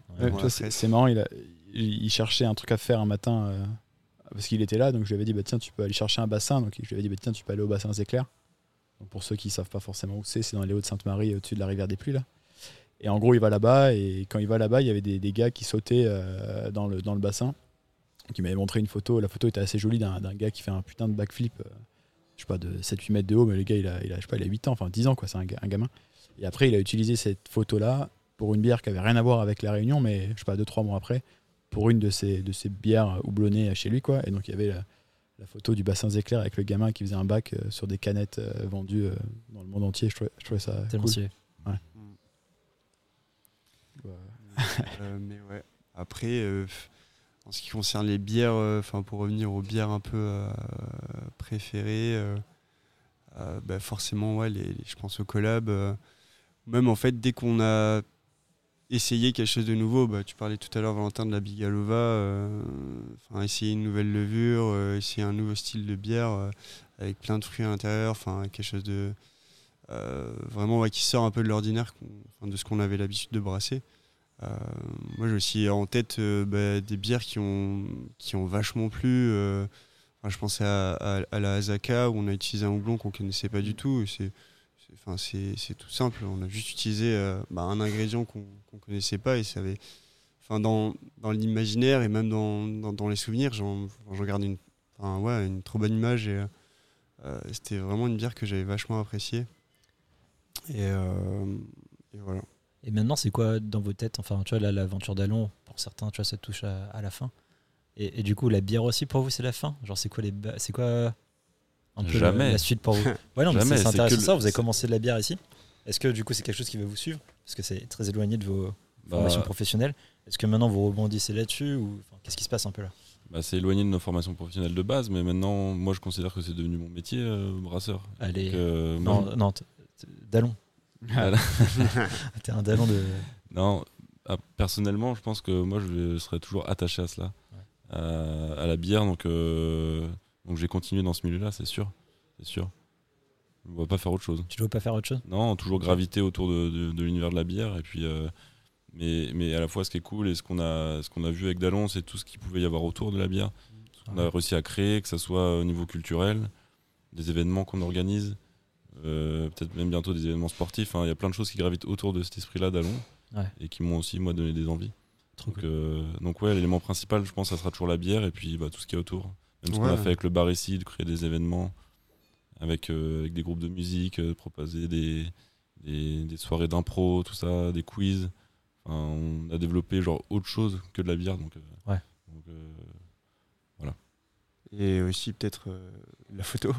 C'est marrant, il, a, il, il cherchait un truc à faire un matin euh, parce qu'il était là, donc je lui avais dit bah tiens tu peux aller chercher un bassin, donc je lui avais dit bah tiens tu peux aller au bassin Zéclair. Donc pour ceux qui savent pas forcément où c'est, c'est dans les Hauts-de-Sainte-Marie au-dessus de la rivière des Pluies là. Et en gros il va là-bas et quand il va là-bas il y avait des, des gars qui sautaient euh, dans, le, dans le bassin. Il m'avait montré une photo, la photo était assez jolie d'un gars qui fait un putain de backflip, euh, je sais pas de 7-8 mètres de haut, mais le gars il a, il a, je sais pas, il a 8 ans, enfin 10 ans quoi, c'est un, ga- un gamin. Et après il a utilisé cette photo là pour une bière qui avait rien à voir avec la Réunion, mais je sais pas, deux trois mois après, pour une de ces, de ces bières houblonnées chez lui, quoi. Et donc il y avait la, la photo du bassin Zéclair avec le gamin qui faisait un bac euh, sur des canettes euh, vendues dans le monde entier. Je trouvais, je trouvais ça Tellement cool. stylé. Euh, mais ouais. Après, euh, en ce qui concerne les bières, euh, enfin pour revenir aux bières un peu préférées, bah, forcément, ouais, je pense aux collabs. même en fait, dès qu'on a essayé quelque chose de nouveau, bah, tu parlais tout à l'heure, Valentin, de la Bigalova, essayer une nouvelle levure, essayer un nouveau style de bière avec plein de fruits à l'intérieur, enfin quelque chose de vraiment ouais, qui sort un peu de l'ordinaire, de ce qu'on avait l'habitude de brasser. Euh, moi, j'ai aussi en tête euh, bah, des bières qui ont, qui ont vachement plu. euh, je pensais à, la Azaka où on a utilisé un houblon qu'on connaissait pas du tout. C'est, enfin, c'est, tout simple. On a juste utilisé bah, un ingrédient qu'on, qu'on connaissait pas et ça avait, enfin, dans, dans l'imaginaire et même dans, dans, les souvenirs, j'en, garde une, enfin, ouais, une trop bonne image et c'était vraiment une bière que j'avais vachement appréciée. Et voilà. Et maintenant, c'est quoi dans vos têtes Enfin, tu vois, là, l'aventure d'Allon, pour certains, tu vois, ça touche à, à la fin. Et, et du coup, la bière aussi, pour vous, c'est la fin? Genre, c'est quoi les ba- c'est quoi un peu la- Jamais. La, suite pour vous? Ouais, non, mais Jamais, c'est intéressant le- ça. Vous avez commencé de la bière ici. Est-ce que du coup, c'est quelque chose qui va vous suivre? Parce que c'est très éloigné de vos Bah, formations professionnelles. Est-ce que maintenant vous rebondissez là-dessus ou enfin, qu'est-ce qui se passe un peu là? Bah, c'est éloigné de nos formations professionnelles de base, mais maintenant, moi, je considère que c'est devenu mon métier, euh, brasseur. Allez, Donc, euh, non, non. Voilà. T'es un Dallon de. Non, ah, personnellement, je pense que moi, je serais toujours attaché à cela, Ouais. à, à la bière. Donc, euh, donc j'ai continué dans ce milieu-là, c'est sûr, c'est sûr. Je ne vois pas faire autre chose. Tu dois pas faire autre chose? Non, toujours graviter autour de, de- de l'univers de la bière. Et puis, euh, mais, mais à la fois, ce qui est cool et ce qu'on a, ce qu'on a vu avec Dallon, c'est tout ce qu'il pouvait y avoir autour de la bière. Ce qu'on a réussi à créer, que ce soit au niveau culturel, des événements qu'on organise, euh, peut-être même bientôt des événements sportifs. hein. Il y a plein de choses qui gravitent autour de cet esprit-là d'Allon Ouais. et qui m'ont aussi, moi, donné des envies. Trop Donc, cool. euh, donc ouais, l'élément principal, je pense, ça sera toujours la bière et puis bah, tout ce qui est autour. Même ce qu'on a fait avec le bar ici, de créer des événements avec, euh, avec des groupes de musique, euh, de proposer des, des, des soirées d'impro, tout ça, des quiz. Enfin, on a développé genre autre chose que de la bière. Donc, euh, Ouais. donc, euh, Et aussi peut-être euh, la photo.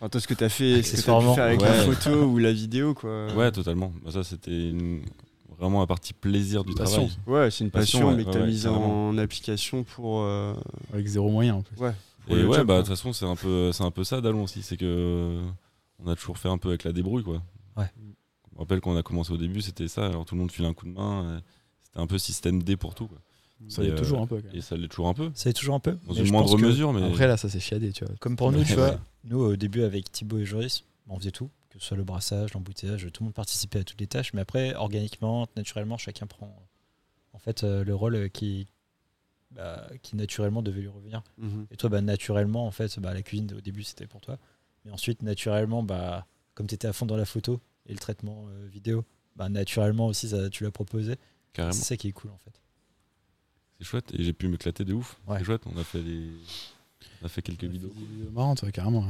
Enfin, toi, ce que tu as fait, ce que tu Accessoirement. pu faire avec Ouais. la photo ou la vidéo, quoi. ouais, totalement. Bah, ça, c'était une- vraiment la partie plaisir du Passion. travail. Ouais, c'est une passion, Passion, ouais, mais que tu as ouais, mise en application pour. euh, Avec zéro moyen en ouais. pour Et ouais, job, bah de toute façon, c'est un peu, c'est un peu ça Dallon aussi, c'est que euh, on a toujours fait un peu avec la débrouille, quoi. Ouais. Je me rappelle quand on a commencé au début, c'était ça. Alors tout le monde file un coup de main. et C'était un peu système D pour tout, quoi. Ça l'est euh, toujours un peu. quand même. Et ça l'est toujours un peu, C'est toujours un peu. dans mais une moindre mesure, mais Après là ça c'est chiadé tu vois. Comme pour nous, tu ouais. vois, nous au début avec Thibaut et Joris, on faisait tout, que ce soit le brassage, l'embouteillage, tout le monde participait à toutes les tâches, mais après, organiquement, naturellement, chacun prend en fait euh, le rôle euh, qui, bah, qui naturellement devait lui revenir. Mhm. Et toi, bah, naturellement, en fait, bah, la cuisine au début c'était pour toi, mais ensuite, naturellement, bah, comme tu étais à fond dans la photo et le traitement euh, vidéo, bah, naturellement aussi, ça, tu l'as proposé. carrément, C'est ça qui est cool en fait. C'est chouette. Et j'ai pu m'éclater de ouf. Ouais. C'est chouette. On a fait des, on a fait quelques vidéos. Des vidéos marrantes ouais, carrément.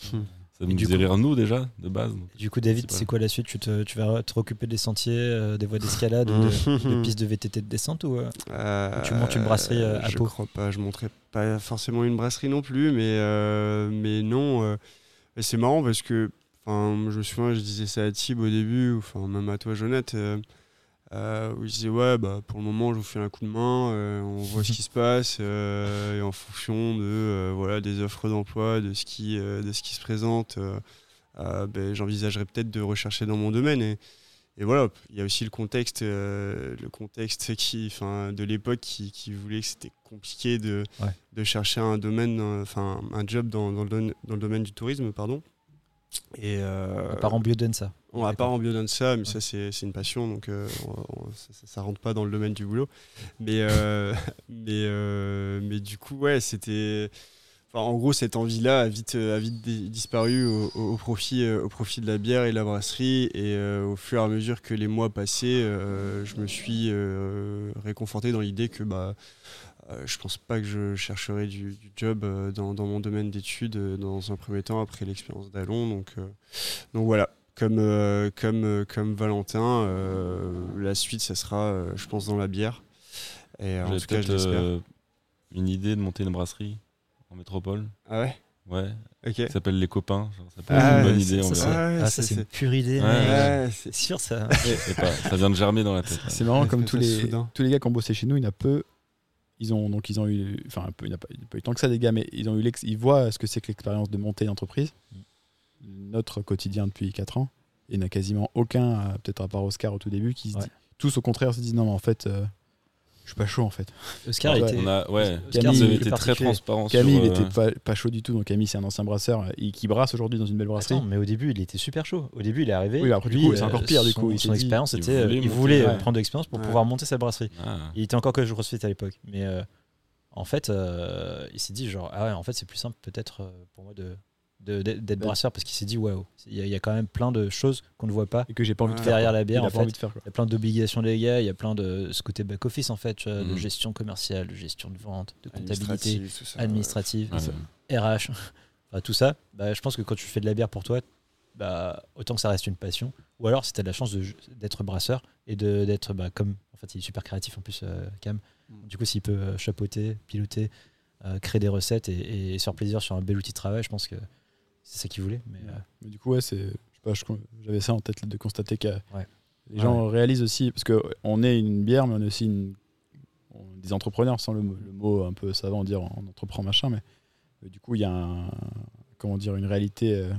Ça nous du faisait coup- rire nous déjà, de base. donc. Du coup, David, C'est quoi la suite? Tu, te, tu vas te occuper des sentiers, euh, des voies d'escalade, ou de, de pistes de VTT de descente ou euh, Euh, tu montes une brasserie, euh, à Je Pau? crois pas, je monterai pas forcément une brasserie non plus, mais, euh, mais non. euh, c'est marrant parce que, enfin, je me souviens, je disais ça à Thib au début, ou enfin, même à toi, Jonathan, euh, où je disais, ouais, bah, pour le moment, je vous fais un coup de main, euh, on voit ce qui se passe, euh, et en fonction de, euh, voilà, des offres d'emploi, de, ce qui, de ce qui se présente, ben, j'envisagerais peut-être de rechercher dans mon domaine. Et, et voilà, il y a aussi le contexte, le contexte qui, enfin, de l'époque qui, qui voulait que c'était compliqué de, Ouais. de chercher un domaine, enfin un job dans, dans le, dans le domaine du tourisme, pardon. Et euh, à part en Biodensa on à part en biodanza, mais Ouais. ça c'est une passion, donc euh, on- on- ça, rentre pas dans le domaine du boulot. Mais, euh, mais, mais du coup, ouais, c'était. Enfin, en gros, cette envie-là a vite, a vite di- disparu au, au- profit, au profit de la bière et de la brasserie. Et au fur et à mesure que les mois passaient, je me suis réconforté dans l'idée que bah, euh, je pense pas que je chercherai du, du job euh, dans, dans mon domaine d'études euh, dans un premier temps après l'expérience d'Allon. Donc, euh, donc voilà, comme, euh, comme, euh, comme Valentin, euh, la suite, ça sera, euh, je pense, dans la bière. Et euh, en tout cas, je l'espère. euh, une idée de monter une brasserie en métropole? Ah ouais? Ouais, Ok. qui s'appelle Les Copains. Genre, ça peut Ah être une ouais, bonne idée, on ça, c'est- Ouais, ah, c'est- ça, c'est une pure idée. Ouais. Ouais, C'est sûr, ça. Pas- ça vient de germer dans la tête. C'est marrant comme Ouais, tous ça, les, soudain. tous les gars qui ont bossé chez nous, il y en a peu. Ils ont donc ils ont eu, enfin un peu, il n'y a, pas pas eu tant que ça des gars, mais ils ont eu ils voient ce que c'est que l'expérience de monter une entreprise. Notre quotidien depuis 4 ans, il n'y en a quasiment aucun, euh, peut-être à part Oscar au tout début, qui se Ouais. dit, tous au contraire se disent non mais en fait, euh, je suis pas chaud en fait. Oscar Ouais. était. On a, ouais, Oscar, vous c'est avez plus été très transparent Camille, sur, il euh, était pas, pas chaud du tout, donc Camille c'est un ancien brasseur euh, et qui brasse aujourd'hui dans une belle brasserie. Attends, mais au début, il était super chaud. Au début, il est arrivé. Oui, après, du lui, coup, c'est encore pire, du coup, son expérience, il c'était. euh, voulait Il voulait euh, Ouais. prendre de l'expérience pour Ouais. pouvoir monter sa brasserie. ah. Il était encore coach CrossFit à l'époque. Mais euh, en fait, euh, il s'est dit genre, ah ouais, en fait, c'est plus simple peut-être euh, pour moi de- d'être Ouais. brasseur parce qu'il s'est dit, waouh, il y, a- il y a quand même plein de choses qu'on ne voit pas Et que j'ai pas envie de faire. derrière quoi. la bière. Il a En fait, envie de faire quoi. il y a plein d'obligations gars, il y a plein de ce côté back-office en fait, de Mhm. gestion commerciale, de gestion de vente, de comptabilité, ça, administrative, Ouais. RH, enfin, tout ça. Bah, je pense que quand tu fais de la bière pour toi, bah, autant que ça reste une passion. Ou alors si tu as de la chance de- d'être brasseur et de- d'être bah, comme. En fait, il est super créatif en plus, euh, Cam. Mm. Du coup, s'il peut euh, chapeauter, piloter, euh, créer des recettes et, et se faire plaisir sur un bel outil de travail, je pense que c'est ça qu'il voulait. Mais, euh, Mais du coup, ouais, c'est, je sais pas, je- j'avais ça en tête de constater que Ouais. les gens réalisent aussi, parce qu'on est une bière, mais on est aussi une- on des entrepreneurs, sans le, mot- le mot un peu savant dire on entreprend machin, mais euh, du coup, il y a un, comment dire, une réalité euh,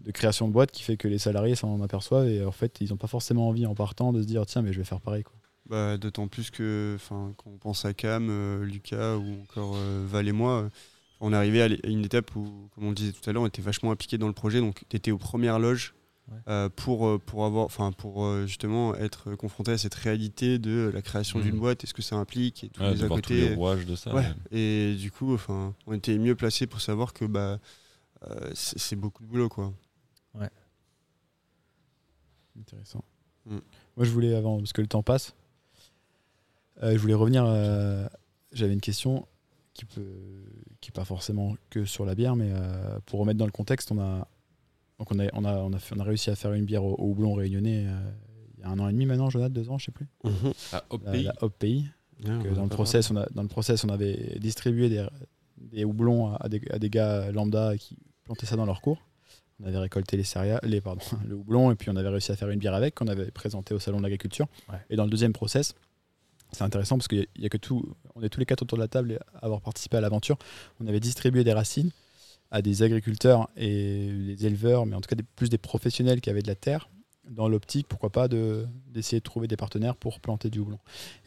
de création de boîte qui fait que les salariés s'en aperçoivent et en fait, ils n'ont pas forcément envie en partant de se dire tiens, mais je vais faire pareil. Quoi. Bah, D'autant plus que enfin, quand on pense à Cam, euh, Lucas ou encore euh, Val et moi, euh, on est arrivé à une étape où, comme on le disait tout à l'heure, on était vachement impliqués dans le projet. Donc, tu étais aux premières loges Ouais. euh, pour, euh, pour, avoir, enfin, pour euh, justement être confronté à cette réalité de la création Mhm. d'une boîte et ce que ça implique et tous Ouais, les de à voir tous les côté. rouages de ça. Ouais. ouais. Et du coup, enfin, on était mieux placés pour savoir que bah, euh, c'est beaucoup de boulot. Quoi. Intéressant. Mm. Moi, je voulais, avant, parce que le temps passe, euh, je voulais revenir. euh, J'avais une question qui peut, qui est pas forcément que sur la bière, mais euh, pour remettre dans le contexte, on a, donc on a, on a, on a, fait- on a réussi à faire une bière au, au houblon réunionnais euh, il y a un an et demi maintenant, Jonathan, deux ans, je sais plus. Ah, Hop La, Pays. la Hop Pays. Que on dans, le process, on a, dans le process, on avait distribué des, des houblons à des, à des gars lambda qui plantaient ça dans leur cours. On avait récolté les céréales, les, pardon, le houblon, et puis on avait réussi à faire une bière avec, qu'on avait présenté au salon de l'agriculture. Ouais. Et dans le deuxième process, c'est intéressant parce qu'il y a que tout, on est tous les quatre autour de la table à avoir participé à l'aventure. On avait distribué des racines à des agriculteurs et des éleveurs, mais en tout cas plus des professionnels qui avaient de la terre, dans l'optique, pourquoi pas, de- d'essayer de trouver des partenaires pour planter du houblon.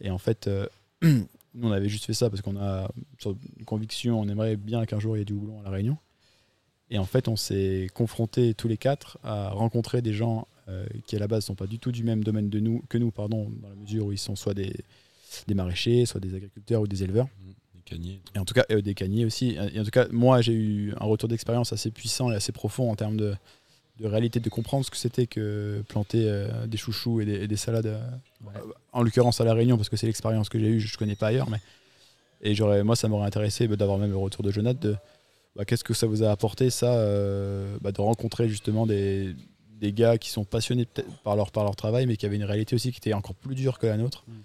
Et en fait, euh, nous, on avait juste fait ça parce qu'on a une conviction, on aimerait bien qu'un jour il y ait du houblon à La Réunion. Et en fait, on s'est confrontés tous les quatre à rencontrer des gens euh, qui, à la base, ne sont pas du tout du même domaine de nous, que nous, pardon, dans la mesure où ils sont soit des, des maraîchers, soit des agriculteurs ou des éleveurs. Des caniers. Et en tout cas, euh, des caniers aussi. Et en tout cas, moi, j'ai eu un retour d'expérience assez puissant et assez profond en termes de, de réalité, de comprendre ce que c'était que planter euh, des chouchous et des, et des salades. euh, Ouais. En l'occurrence à La Réunion, parce que c'est l'expérience que j'ai eue, je ne connais pas ailleurs. Mais... Et j'aurais, moi, ça m'aurait intéressé bah, d'avoir même le retour de Jonathan, de, bah, qu'est-ce que ça vous a apporté, ça, euh, bah, de rencontrer justement des, des gars qui sont passionnés par leur, par leur travail, mais qui avaient une réalité aussi qui était encore plus dure que la nôtre, Mm. euh,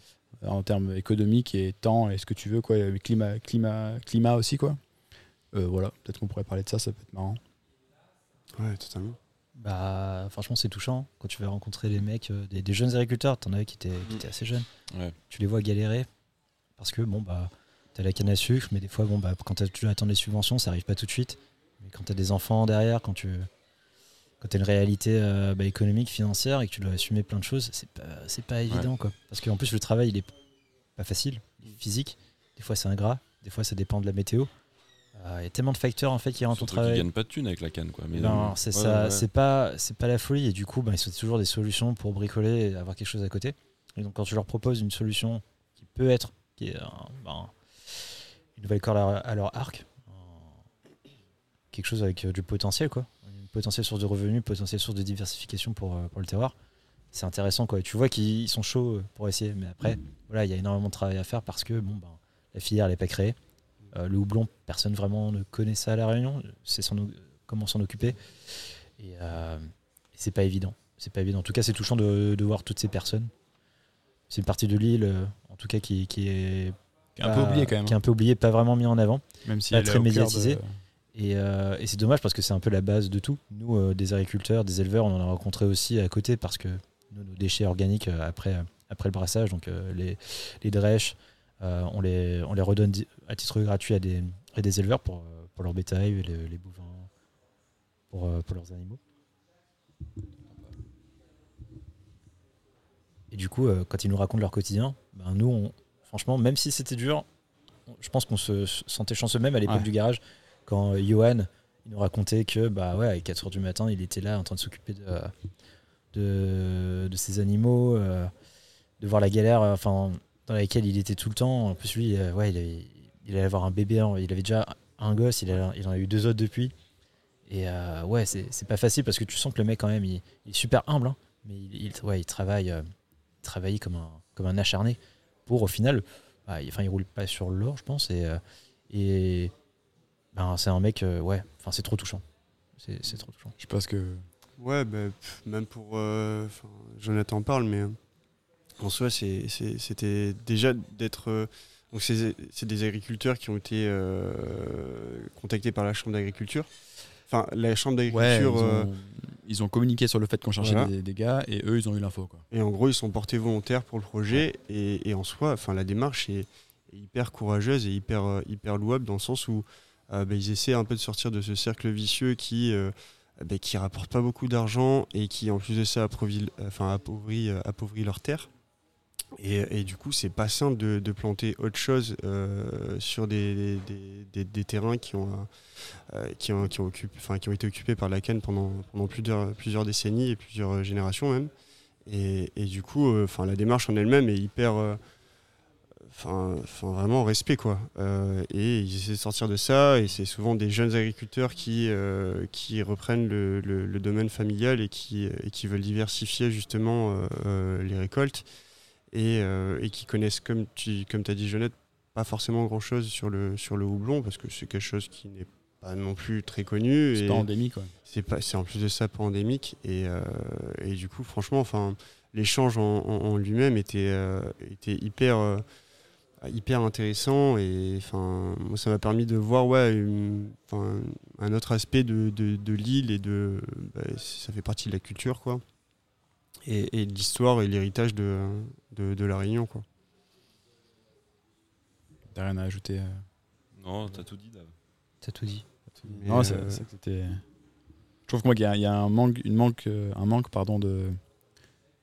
en termes économiques et temps et ce que tu veux, quoi, et climat, climat, climat aussi, quoi. Euh, voilà, peut-être qu'on pourrait parler de ça, ça peut être marrant. Ouais, totalement. Bah, franchement, c'est touchant quand tu vas rencontrer les mecs, euh, des, des jeunes agriculteurs. T'en avais qui étaient, qui étaient assez jeunes. Ouais. Tu les vois galérer parce que, bon, bah, t'as la canne à sucre, mais des fois, bon, bah, quand t'as- tu dois attendre les subventions, ça arrive pas tout de suite. Mais quand t'as des enfants derrière, quand tu. Quand t'as une réalité euh, bah, économique, financière et que tu dois assumer plein de choses, c'est pas, c'est pas évident, quoi. Parce qu'en plus, le travail, il est pas facile, il est physique. Des fois, c'est ingrat, des fois, ça dépend de la météo. Euh, Il y a tellement de facteurs, en fait, qui rentrent qu'ils travail. gagnent pas de thunes avec la canne, quoi. Mais Non, euh, c'est ouais, ça, ouais. c'est pas, c'est pas la folie et du coup, ben, ils sont toujours des solutions pour bricoler et avoir quelque chose à côté. Et donc, quand tu leur proposes une solution qui peut être, qui est un- ben, une nouvelle corde à, à leur arc, un- quelque chose avec euh, du potentiel, quoi, potentielle source de revenus, potentielle source de diversification pour, euh, pour le terroir, c'est intéressant, quoi. Tu vois qu'ils sont chauds euh, pour essayer, mais après, voilà, il y a énormément de travail à faire parce que bon, ben, la filière elle n'est pas créée. Euh, le houblon, personne vraiment ne connaît ça à la Réunion. C'est comment s'en occuper. Et, euh, et c'est pas évident. C'est pas évident. En tout cas, c'est touchant de, de voir toutes ces personnes. C'est une partie de l'île, en tout cas, qui, qui est Qui est un peu pas- oublié quand même. qui est un peu oublié, pas vraiment mis en avant. Même si pas elle très au cœur de- médiatisé. Et, euh, et c'est dommage parce que c'est un peu la base de tout. Nous, euh, des agriculteurs, des éleveurs, on en a rencontré aussi à côté parce que nous, nos déchets organiques euh, après, après le brassage, donc les, les drèches, on, les, on les redonne à titre gratuit à des, à des éleveurs pour, pour leur bétail, les, les bovins, pour, pour leurs animaux. Et du coup, quand ils nous racontent leur quotidien, ben nous, on- franchement, même si c'était dur, je pense qu'on se se sentait chanceux même à l'époque Ouais. du garage quand Johan nous racontait que bah ouais, à 4h du matin, il était là en train de s'occuper de, de, ses animaux, euh, de voir la galère euh, enfin, dans laquelle il était tout le temps. En plus, lui, euh, ouais, il, il allait avoir un bébé, il avait déjà un gosse, il, il en a eu deux autres depuis. Et ouais, c'est pas facile parce que tu sens que le mec, quand même, il, est super humble, hein. mais il, ouais, il travaille, il travaille comme, un, comme un acharné pour au final, bah, il, enfin, il roule pas sur l'or, je pense, et ben, c'est un mec, euh, ouais, enfin, c'est trop touchant. C'est c'est trop touchant. Je pense que. Ouais, bah, pff, même pour. euh, enfin, Jonathan parle, mais euh, en soi, c'était déjà d'être. euh, donc, c'est c'est des agriculteurs qui ont été euh, contactés par la Chambre d'agriculture. Enfin, la Chambre Ouais, ils d'agriculture. euh, ont, ils ont communiqué sur le fait qu'on cherchait Voilà. des, des gars et eux, ils ont eu l'info. quoi. Et en gros, ils sont portés volontaires pour le projet. Et, et en soi, enfin, la démarche est, est hyper courageuse et hyper, hyper louable dans le sens où euh, bah, ils essaient un peu de sortir de ce cercle vicieux qui, euh, bah, qui rapporte pas beaucoup d'argent et qui, en plus de ça, appauvrit, enfin, appauvrit, euh, leurs terres. Et, du coup, c'est pas simple de, planter autre chose euh, sur des, des, terrains qui ont, euh, qui, ont, qui, ont été occupés par la canne pendant, pendant plusieurs, plusieurs décennies et plusieurs générations même. Et, du coup, euh, la démarche en elle-même est hyper. Euh, Enfin, enfin, vraiment respect quoi. Euh, et ils essaient de sortir de ça. Et c'est souvent des jeunes agriculteurs qui, euh, qui reprennent le, le- le domaine familial et qui, et qui veulent diversifier justement euh, euh, les récoltes. Et, euh, et qui connaissent, comme tu comme as dit, Jeannette, pas forcément grand chose sur le, sur le houblon parce que c'est quelque chose qui n'est pas non plus très connu. C'est pas endémique. quoi. c'est en plus de ça pas endémique et, euh, et du coup franchement enfin l'échange en, en- en lui-même était euh, était hyper euh, hyper intéressant et enfin moi ça m'a permis de voir ouais une- enfin, un autre aspect de, de, de l'île et de bah, ça fait partie de la culture quoi et, et de l'histoire et l'héritage de, de, de la Réunion quoi T'as rien à ajouter. euh. Non, t'as tout dit, Dave. T'as tout dit. Non, euh, c'est que c'était. Je trouve que moi, qu'il y a, il y a un manque, une manque, euh, un manque, pardon, de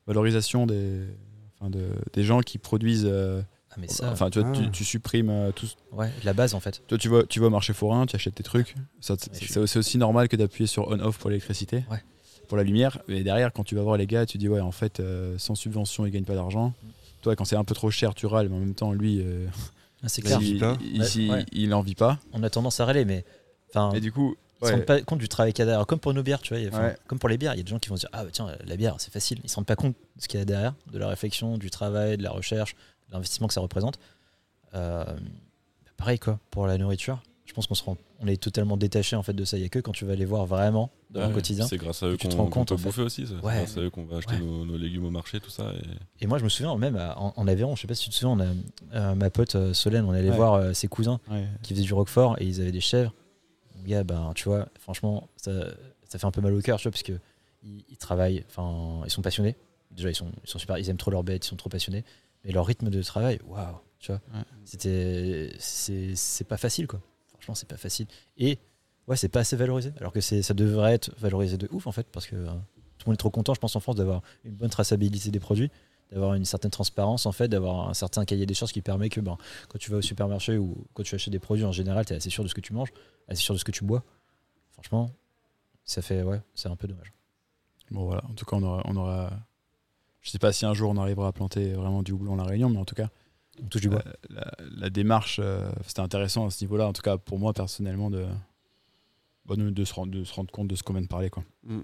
valorisation des, enfin, de, des gens qui produisent. euh, mais ça, enfin, tu, vois, ah. tu, tu supprimes euh, tout. ouais, la base en fait. Toi, tu vas, tu vas au marché forain, tu achètes tes trucs. Ça, c'est Mais suis- aussi- normal que d'appuyer sur on/off pour l'électricité, Ouais. pour la lumière. Et derrière, quand tu vas voir les gars, tu dis ouais, en fait, euh, sans subvention, ils gagnent pas d'argent. Mm. Toi, quand c'est un peu trop cher, tu râles, mais en même temps, lui, euh, Ah, c'est clair. il- il, Ouais, en vit pas. On a tendance à râler, mais enfin, Et du coup, ils se ouais. rendent pas compte du travail qu'il y a derrière. Comme pour nos bières, tu vois. il y a- enfin, Ouais. Comme pour les bières, il y a des gens qui vont se dire Ah, bah, tiens, la bière, c'est facile. Ils se rendent pas compte de ce qu'il y a derrière, de la réflexion, du travail, de la recherche, l'investissement que ça représente. Euh, bah, pareil, quoi, pour la nourriture. Je pense qu'on se rend, on est totalement détaché en fait de ça. Il y a que quand tu vas les voir vraiment dans Ouais, le quotidien. C'est grâce à eux tu te qu'on rends compte, qu'on en peut fait. bouffer aussi. C'est Ouais. grâce à eux qu'on va acheter Ouais. nos, nos légumes au marché, tout ça. Et... Et moi, je me souviens même en, en Aveyron, je sais pas si tu te souviens, on a, euh, ma pote euh, Solène, on allait voir euh, ses cousins qui faisaient du roquefort et ils avaient des chèvres. Mon gars, ben, tu vois, franchement, ça, ça fait un peu mal au cœur, tu vois, parce que ils, ils travaillent, enfin, ils sont passionnés. Déjà, ils sont, ils sont super, ils aiment trop leurs bêtes, ils sont trop passionnés. Mais leur rythme de travail, waouh, tu vois, Ouais. c'était, c'est, c'est pas facile, quoi. Franchement, c'est pas facile. Et ouais, c'est pas assez valorisé, alors que ça devrait être valorisé de ouf, en fait, parce que euh, tout le monde est trop content, je pense, en France, d'avoir une bonne traçabilité des produits, d'avoir une certaine transparence, en fait, d'avoir un certain cahier des charges qui permet que, ben, quand tu vas au supermarché ou quand tu achètes des produits en général, tu es assez sûr de ce que tu manges, assez sûr de ce que tu bois. Franchement, ça fait, ouais, c'est un peu dommage. Bon voilà, en tout cas on aura, on aura... Je sais pas si un jour on arrivera à planter vraiment du houblon à la Réunion, mais en tout cas On touche du bois. la, la- la démarche, euh, c'était intéressant à ce niveau-là, en tout cas pour moi personnellement, de, bah, de, de se, rendre, de se rendre compte de ce qu'on vient de parler. Quoi. Mm.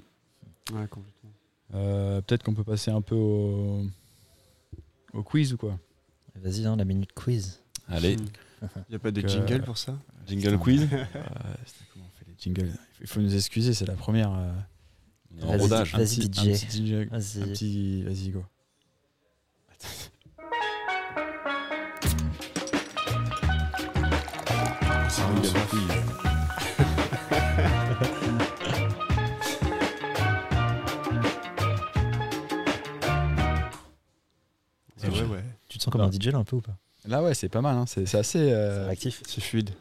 Ouais, complètement. Euh, Peut-être qu'on peut passer un peu au, au quiz ou quoi? Vas-y, hein, la minute quiz. Allez, Il n'y a pas de Donc, jingle euh, pour ça? jingle quiz? Euh, comment on fait les jingles? Il faut nous excuser, c'est la première. En Vas-y, rodage. un Vas-y, petit- DJ. Un petit, jingle- un Vas-y. petit- Vas-y, go. Quiz. Ah ouais, ouais. Tu te sens comme un DJ là un peu ou pas? Là, ouais, c'est pas mal. hein, C'est c'est assez. euh, C'est actif. C'est fluide.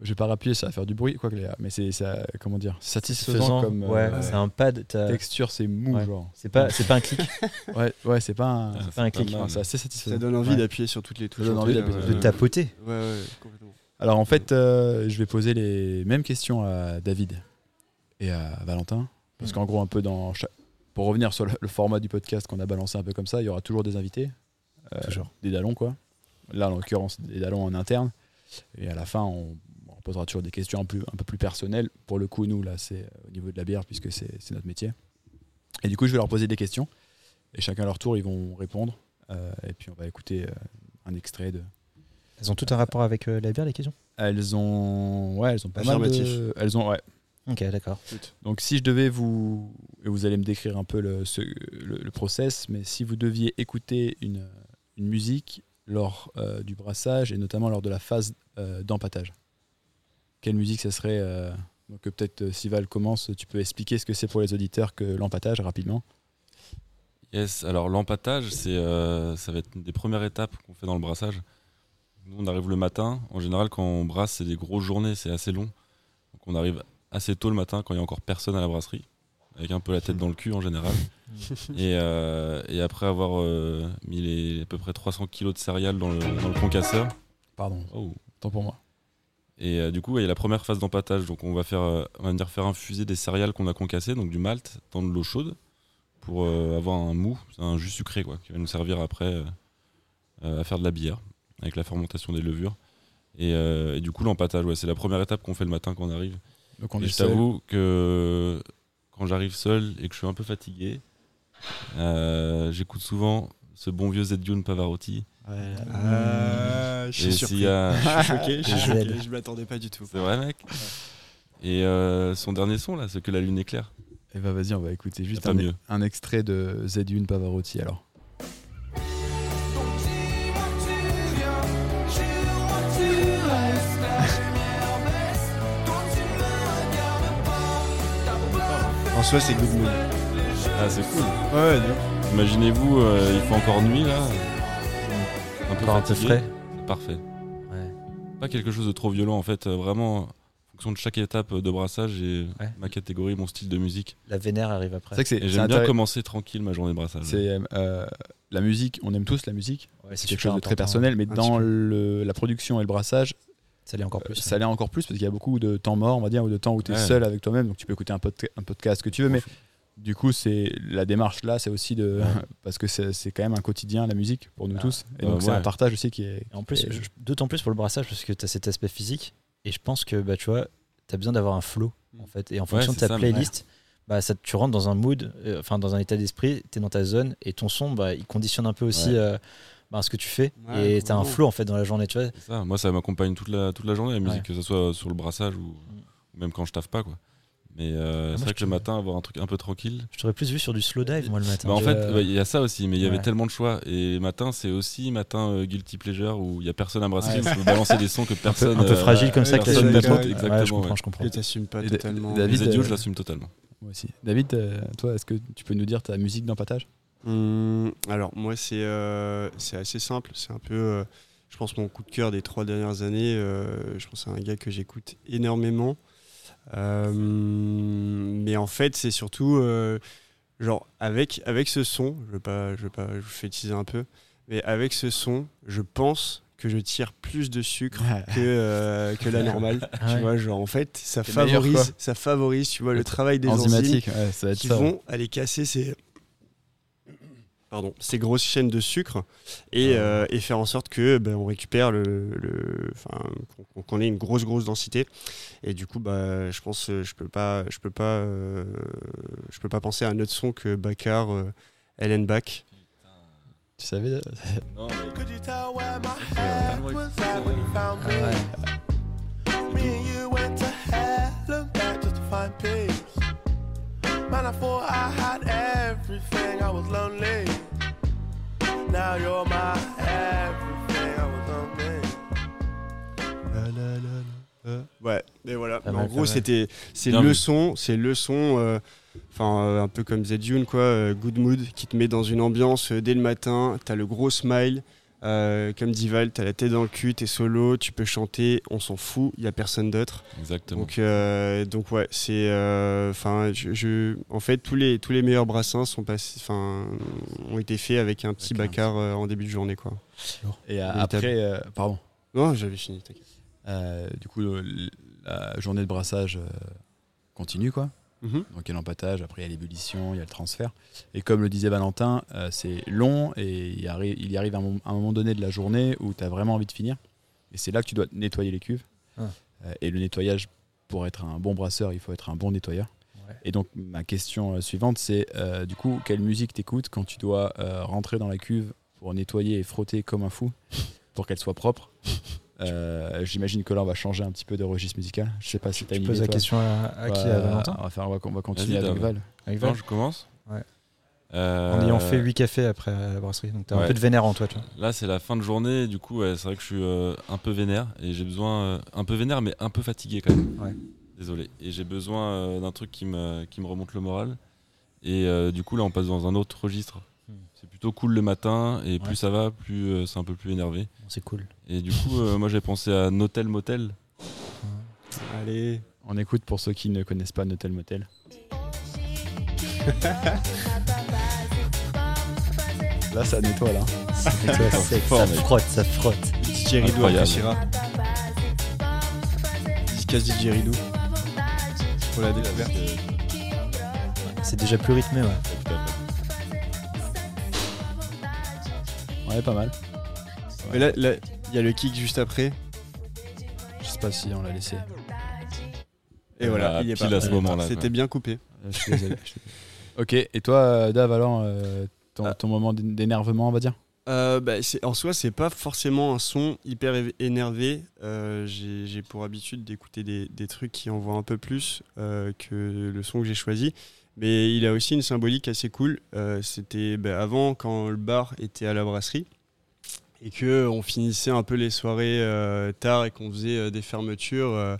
Je vais pas rappuyer, ça va faire du bruit, quoi que les- mais c'est ça, comment dire, satisfaisant Faisant, comme euh, ouais, c'est un pad. texture, c'est mou, Ouais. genre. C'est pas, c'est pas un clic. Ouais, ouais, c'est pas un. Ah, pas un clic. c'est assez Ça satisfaisant. donne envie Ouais. d'appuyer sur toutes les touches. donne en envie d'appuyer de tapoter. Ouais, ouais, complètement. Alors en fait, euh, je vais poser les mêmes questions à David et à Valentin. Parce Mm. qu'en gros, un peu dans. Pour revenir sur le, le format du podcast qu'on a balancé un peu comme ça, il y aura toujours des invités. Euh, Toujours. Des dallons, quoi. Là, en l'occurrence, des dallons en interne. Et à la fin, on posera toujours des questions un, plus, un peu plus personnelles. Pour le coup, nous, là, c'est euh, au niveau de la bière, puisque c'est c'est notre métier. Et du coup, je vais leur poser des questions. Et chacun à leur tour, ils vont répondre. Euh, et puis, on va écouter euh, un extrait de, Elles ont tout un rapport avec euh, la bière, les questions? Elles ont, ouais, elles ont pas mal de, elles ont, ouais. Ok, d'accord. Donc si je devais vous, et vous allez me décrire un peu le, ce- le, le process, mais si vous deviez écouter une, une musique lors euh, du brassage et notamment lors de la phase euh, d'empattage, quelle musique ça serait euh, Donc euh, peut-être euh, si Val commence, tu peux expliquer ce que c'est pour les auditeurs que l'empattage rapidement. Yes, alors l'empattage, c'est, euh, ça va être une des premières étapes qu'on fait dans le brassage. Nous, on arrive le matin. En général, quand on brasse, c'est des grosses journées, c'est assez long. Donc on arrive assez tôt le matin quand il n'y a encore personne à la brasserie, avec un peu la tête dans le cul en général. et, euh, et après avoir euh, mis les, à peu près 300 kilos de céréales dans le, dans le concasseur, Pardon, oh, tant pour moi. Et euh, du coup, il y a la première phase d'empattage. Donc, on va faire, euh, on va venir faire infuser des céréales qu'on a concassées, donc du malt, dans de l'eau chaude, pour euh, avoir un mou, un jus sucré, quoi, qui va nous servir après à faire de la bière, avec la fermentation des levures. Et, et du coup, l'empattage, ouais, c'est la première étape qu'on fait le matin quand on arrive. Donc on et je t'avoue que quand j'arrive seul et que je suis un peu fatigué, j'écoute souvent ce bon vieux Zedjun Pavarotti. Ah, je Et suis surpris. a- Je suis choqué, je suis choqué, je m'attendais pas du tout. C'est vrai, mec Et euh, son dernier son, là, c'est que la lune éclaire. Et bah vas-y, on va écouter juste un, mieux. un extrait de Z1 Pavarotti alors. En soi, c'est good mood. Ah, c'est cool. Ouais, non. Imaginez-vous, euh, il fait encore nuit là. Un peu un frais. C'est parfait. Ouais. Pas quelque chose de trop violent en fait. euh, Vraiment, en fonction de chaque étape de brassage, j'ai Ouais. ma catégorie, mon style de musique. La vénère arrive après. c'est Et j'aime bien commencer tranquille ma journée de brassage. C'est euh, la musique, on aime tous la musique, Ouais, c'est quelque chose de très personnel, mais Un dans le, la production et le brassage, Ça l'est encore euh, plus. ça l'est encore plus parce qu'il y a beaucoup de temps mort, on va dire, ou de temps où tu es Ouais. seul avec toi-même, donc tu peux écouter un, podca- un podcast que tu veux, mais du coup, c'est la démarche là, c'est aussi de. Ouais. parce que c'est quand même un quotidien, la musique, pour nous Ah. tous, et Bah donc c'est un partage aussi qui est. Et en plus, d'autant plus pour le brassage parce que tu as cet aspect physique. Et je pense que bah, tu vois, tu as besoin d'avoir un flow en fait. Et en fonction de ta ça, playlist, bah, ça, tu rentres dans un mood, euh, enfin dans un état d'esprit, tu es dans ta zone et ton son, bah, il conditionne un peu aussi Ouais. euh, bah, ce que tu fais Ouais, et t'as un vraiment. flow en fait dans la journée, tu vois. Ça. Moi, ça m'accompagne toute la, toute la journée, la musique, Ouais. que ce soit sur le brassage ou, ou même quand je taffe pas. Quoi. Mais euh, moi, c'est vrai que le matin, avoir un truc un peu tranquille. Je t'aurais plus vu sur du slow dive moi le matin. Bah, en fait, ouais, il y a ça aussi, mais il y avait Ouais. tellement de choix. Et matin, c'est aussi matin euh, guilty pleasure où il y a personne à brasserie, Ouais. on peut balancer des sons que un peu, personne. un peu euh, fragile comme ça que personne Ouais, exactement, je comprends, ouais. je comprends. Que t'assumes pas Et totalement. David, Les euh, je l'assume totalement. Moi aussi. David, euh, toi, est-ce que tu peux nous dire ta musique d'empattage Hum, alors moi c'est euh, c'est assez simple, c'est un peu euh, je pense mon coup de cœur des trois dernières années, euh, je pense à un gars que j'écoute énormément. Euh, mais en fait c'est surtout euh, genre avec, avec ce son, je veux pas, je veux pas je vous fais teaser un peu, mais avec ce son je pense que je tire plus de sucre que, euh, que la normale. Ah tu ouais. vois, genre en fait ça favorise, ça favorise tu vois, le travail des enzymes ouais, ça va être qui ça. vont aller casser ces, pardon, ces grosses chaînes de sucre et, euh, et faire en sorte que ben, on récupère le, qu'on- ait une grosse grosse densité. Et du coup bah je pense euh, je peux pas je peux pas euh, je peux pas penser à un autre son que Bakar euh, Ellen Bach. Tu savais Non, mais- Man, I thought I had everything, I was lonely. Now you're my everything, I was lonely. ouais et voilà. Mais en gros c'était c'est le son c'est le son euh, enfin euh, un peu comme Zedune quoi euh, good mood qui te met dans une ambiance euh, dès le matin t'as le gros smile euh, comme dit Val, t'as la tête dans le cul, t'es solo, tu peux chanter, on s'en fout, il y a personne d'autre. Exactement. Donc, euh, donc ouais, c'est, euh, enfin, je, je- en fait, tous les tous les meilleurs brassins sont passés, enfin, ont été faits avec un petit bacard euh, en début de journée, quoi. Et après, euh, pardon. Non, j'avais fini. t'inquiète. Euh, du coup, le- la journée de brassage euh, continue, quoi. Mhm. Donc il y a l'empattage, après il y a l'ébullition, il y a le transfert. Et comme le disait Valentin, euh, c'est long et il y arrive, il y arrive un, mom- un moment donné de la journée où tu as vraiment envie de finir. Et c'est là que tu dois nettoyer les cuves. Ah. Euh, et le nettoyage, pour être un bon brasseur, il faut être un bon nettoyeur. Ouais. Et donc ma question euh, suivante, c'est euh, du coup, quelle musique t'écoutes quand tu dois rentrer dans la cuve pour nettoyer et frotter comme un fou pour qu'elle soit propre? Euh, J'imagine que là on va changer un petit peu de registre musical. Je sais pas si tu as une poses idée, la toi. question à, à qui À Valentin on va, faire, on va, on va continuer avec. Val. Avec Non, je commence Ouais. Euh, En ayant fait 8 cafés après la brasserie. Donc t'as un Ouais. peu de vénère en toi, tu vois. Là, c'est la fin de journée, du coup, ouais, c'est vrai que je suis euh, un peu vénère et j'ai besoin, euh, un peu vénère, mais un peu fatigué quand même. Ouais. Désolé. Et j'ai besoin euh, d'un truc qui me, qui me remonte le moral. Et euh, du coup, là, on passe dans un autre registre. C'est plutôt cool le matin et plus ça va, plus euh, c'est un peu plus énervé. Bon, C'est cool. Et du coup, euh, moi, j'ai pensé à Notel Motel. Allez. On écoute pour ceux qui ne connaissent pas Notel Motel. Là, ça nettoie là. Et toi, c'est- fort, ça frotte, ça frotte. DJ Ridou Incroyable. appréciera. Dédicace DJ Ridou. Pour la découverte. C'est déjà plus rythmé, ouais. Ouais, pas mal. Mais là, il y a le kick juste après. Je sais pas si on l'a laissé. Et voilà, Ah, il y est pile pas. à ce moment-là, C'était bien coupé. Euh, Je suis désolé. ok, et toi, euh, Dave, alors, euh, ton, Ah. ton moment d'é- d'énervement, on va dire? Euh, bah, c'est- en soi, c'est pas forcément un son hyper énervé. Euh, j'ai pour habitude d'écouter des, des trucs qui envoient un peu plus euh, que le son que j'ai choisi. Mais il a aussi une symbolique assez cool. Euh, C'était bah, avant, quand le bar était à la brasserie et que on finissait un peu les soirées euh, tard et qu'on faisait euh, des fermetures. euh,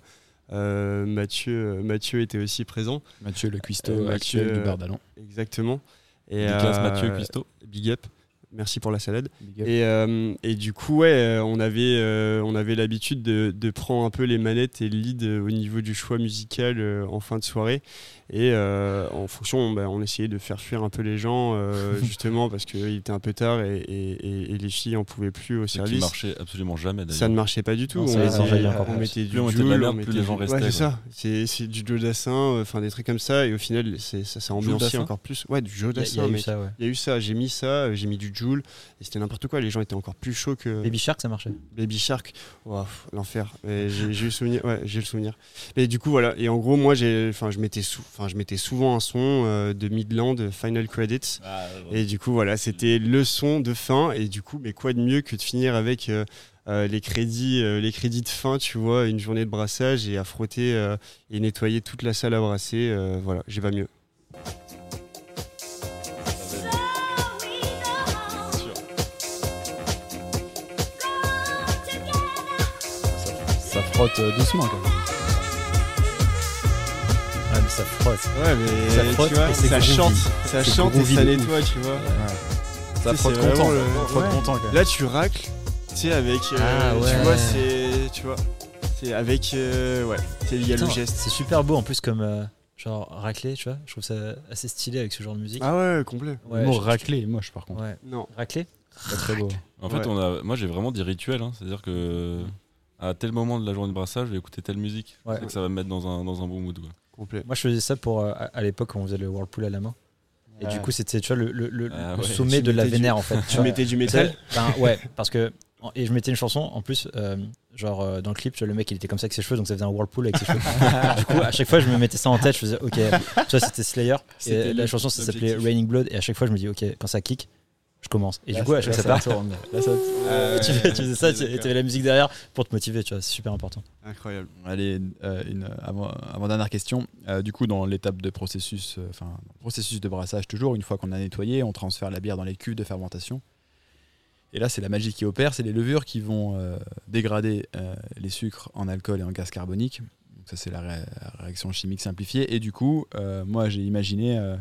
euh, Mathieu, Mathieu était aussi présent. Mathieu, le cuistot Euh, actuel Mathieu, du bar d'Allon. Exactement. Et, Nicolas euh, Mathieu Cuisto. Big up. Merci pour la salade. Et, euh, et du coup, ouais, on avait, euh, on avait l'habitude de, de prendre un peu les manettes et le lead au niveau du choix musical euh, en fin de soirée. Et euh, en fonction, bah, on essayait de faire fuir un peu les gens, euh, justement, parce qu'il était un peu tard et, et- et- et les filles en pouvaient plus au Ce qui service. marchait absolument jamais Ça d'ailleurs. ne marchait pas du tout. Non, ça on, mettait du Plus on Joule, merde, on plus les gens restaient, Ouais, c'est ça. C'est du Joe Dassin, euh, enfin des trucs comme ça. Et au final, c'est- ça s'est ambiancé Dassin encore plus. Ouais, du Joe Il y a- il y Dassin, a eu mec. ça, ouais. Il y a eu ça, j'ai mis ça, j'ai mis du y Joule, et c'était n'importe quoi. Les gens étaient encore plus chauds que Baby Shark, ça marchait. Baby Shark. L'enfer. Et J'ai le souvenir. Ouais, j'ai le souvenir. Mais du coup, voilà. Et en gros, moi, j'ai, enfin, je mettais, sou- enfin, je mettais souvent un son euh, de Midland, Final Credits. Et du coup, voilà, c'était le son de fin. Et du coup, mais quoi de mieux que de finir avec euh, euh, les crédits, euh, les crédits de fin, tu vois, une journée de brassage et à frotter euh, et nettoyer toute la salle à brasser. euh, voilà, j'ai pas mieux. Ça frotte euh, doucement quand même. Mais ça frotte. Ouais, mais Ça frotte tu vois, et ça chante, ça chante et ça nettoie, tu vois. Ça frotte content. vraiment le- Ça frotte ouais. content quand même. Là, tu racles, tu sais, avec, euh, Ah, ouais. tu vois, c'est, tu vois, c'est avec, euh, ouais, c'est il y a le geste. C'est super beau en plus comme euh, genre raclé, tu vois. Je trouve ça assez stylé avec ce genre de musique. Ah ouais, complet. ouais, le mot moche par contre. Ouais. Non. Raclé Pas très beau. En fait, Ouais. on a, moi j'ai vraiment des rituels, hein. c'est-à-dire que à tel moment de la journée de brassage, je vais écouter telle musique. Ouais. Je sais que ça va me mettre dans un, dans un bon mood. Quoi. Complet. Moi je faisais ça pour euh, à l'époque quand on faisait le Whirlpool à la main. Et du coup c'était tu vois le, le- le- Ah le ouais. sommet Tu de la mettais du- vénère en fait. Tu vois. mettais du métal ben, ouais, parce que et je mettais une chanson en plus, euh, genre euh, dans le clip, tu vois, le mec il était comme ça avec ses cheveux, donc ça faisait un whirlpool avec ses cheveux. du coup, à chaque fois je me mettais ça en tête, je faisais ok, tu vois, c'était Slayer, C'était et la chanson ça s'appelait l'objectif. Raining Blood, et à chaque fois je me dis ok, quand ça kick, je commence. Et Là, du coup, à chaque fois ça ça part, tourne. Là, ça- Euh, tu, fais- tu faisais ça, tu avais la musique derrière pour te motiver, tu vois, c'est super important. Incroyable. Allez, euh, une avant, avant dernière question. Euh, du coup, dans l'étape de processus, euh, enfin processus de brassage toujours, une fois qu'on a nettoyé, on transfère la bière dans les cuves de fermentation. Et là, c'est la magie qui opère, c'est les levures qui vont euh, dégrader euh, les sucres en alcool et en gaz carbonique. Donc ça, c'est la, ré- la réaction chimique simplifiée. Et du coup, euh, moi, j'ai imaginé euh,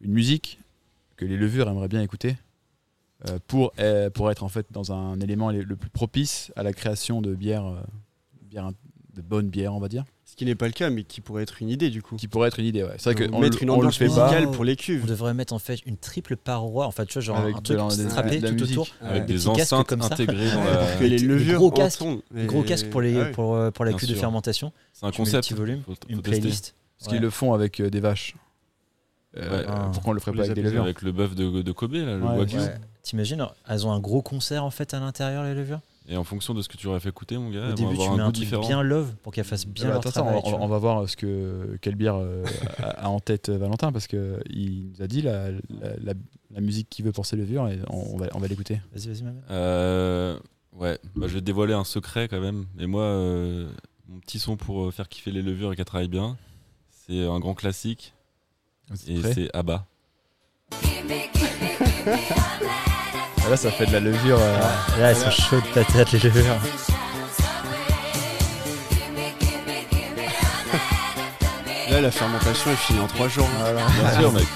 une musique que les levures aimeraient bien écouter pour, euh, pour être en fait dans un élément le le plus propice à la création de bières, euh, bières de bonnes bières, on va dire. Ce qui n'est pas le cas, mais qui pourrait être une idée du coup. Qui pourrait être une idée, ouais. C'est vrai qu'on mettre le- une on le ambiance fait pas musicale pour les On cuves. devrait mettre en fait une triple paroi, en fait, tu vois, genre Avec un truc strappé de la tout musique. autour, Avec des des enceintes comme ça. intégrées dans la. Les levures gros casques, gros casques pour, les, Ah ouais. pour, euh, pour la cuve de fermentation, C'est un Tu le concept. petit volume, Faut- faut une tester. playlist. Parce Ouais. qu'ils le font avec euh, des vaches. Euh, Ouais. Pourquoi on le ferait pas avec des levures Avec le bœuf de, de Kobe, là, le Ouais, wagyu. T'imagines, elles ont un gros concert en fait à l'intérieur, les levures. Et en fonction de ce que tu aurais fait écouter, mon gars, Au début, tu avoir mets un un goût truc différent. bien love pour qu'elles fassent bien Ah bah, leur attends, travail. on, tu on va voir ce que quelle bière euh, a, a en tête euh, Valentin parce que il nous a dit la, la, la- la musique qu'il veut pour ses levures et on, on va, on va l'écouter. Vas-y, vas-y, maman. Euh, ouais, bah, je vais te dévoiler un secret quand même. Et moi, euh, mon petit son pour euh, faire kiffer les levures et qu'elles travaillent bien, c'est un grand classique. Et c'est ABBA. Ah, Là, ça fait de la levure. euh, Là, elles sont chaudes patates, les levures. Là, la fermentation est finie en 3 jours. Bien sûr, mec.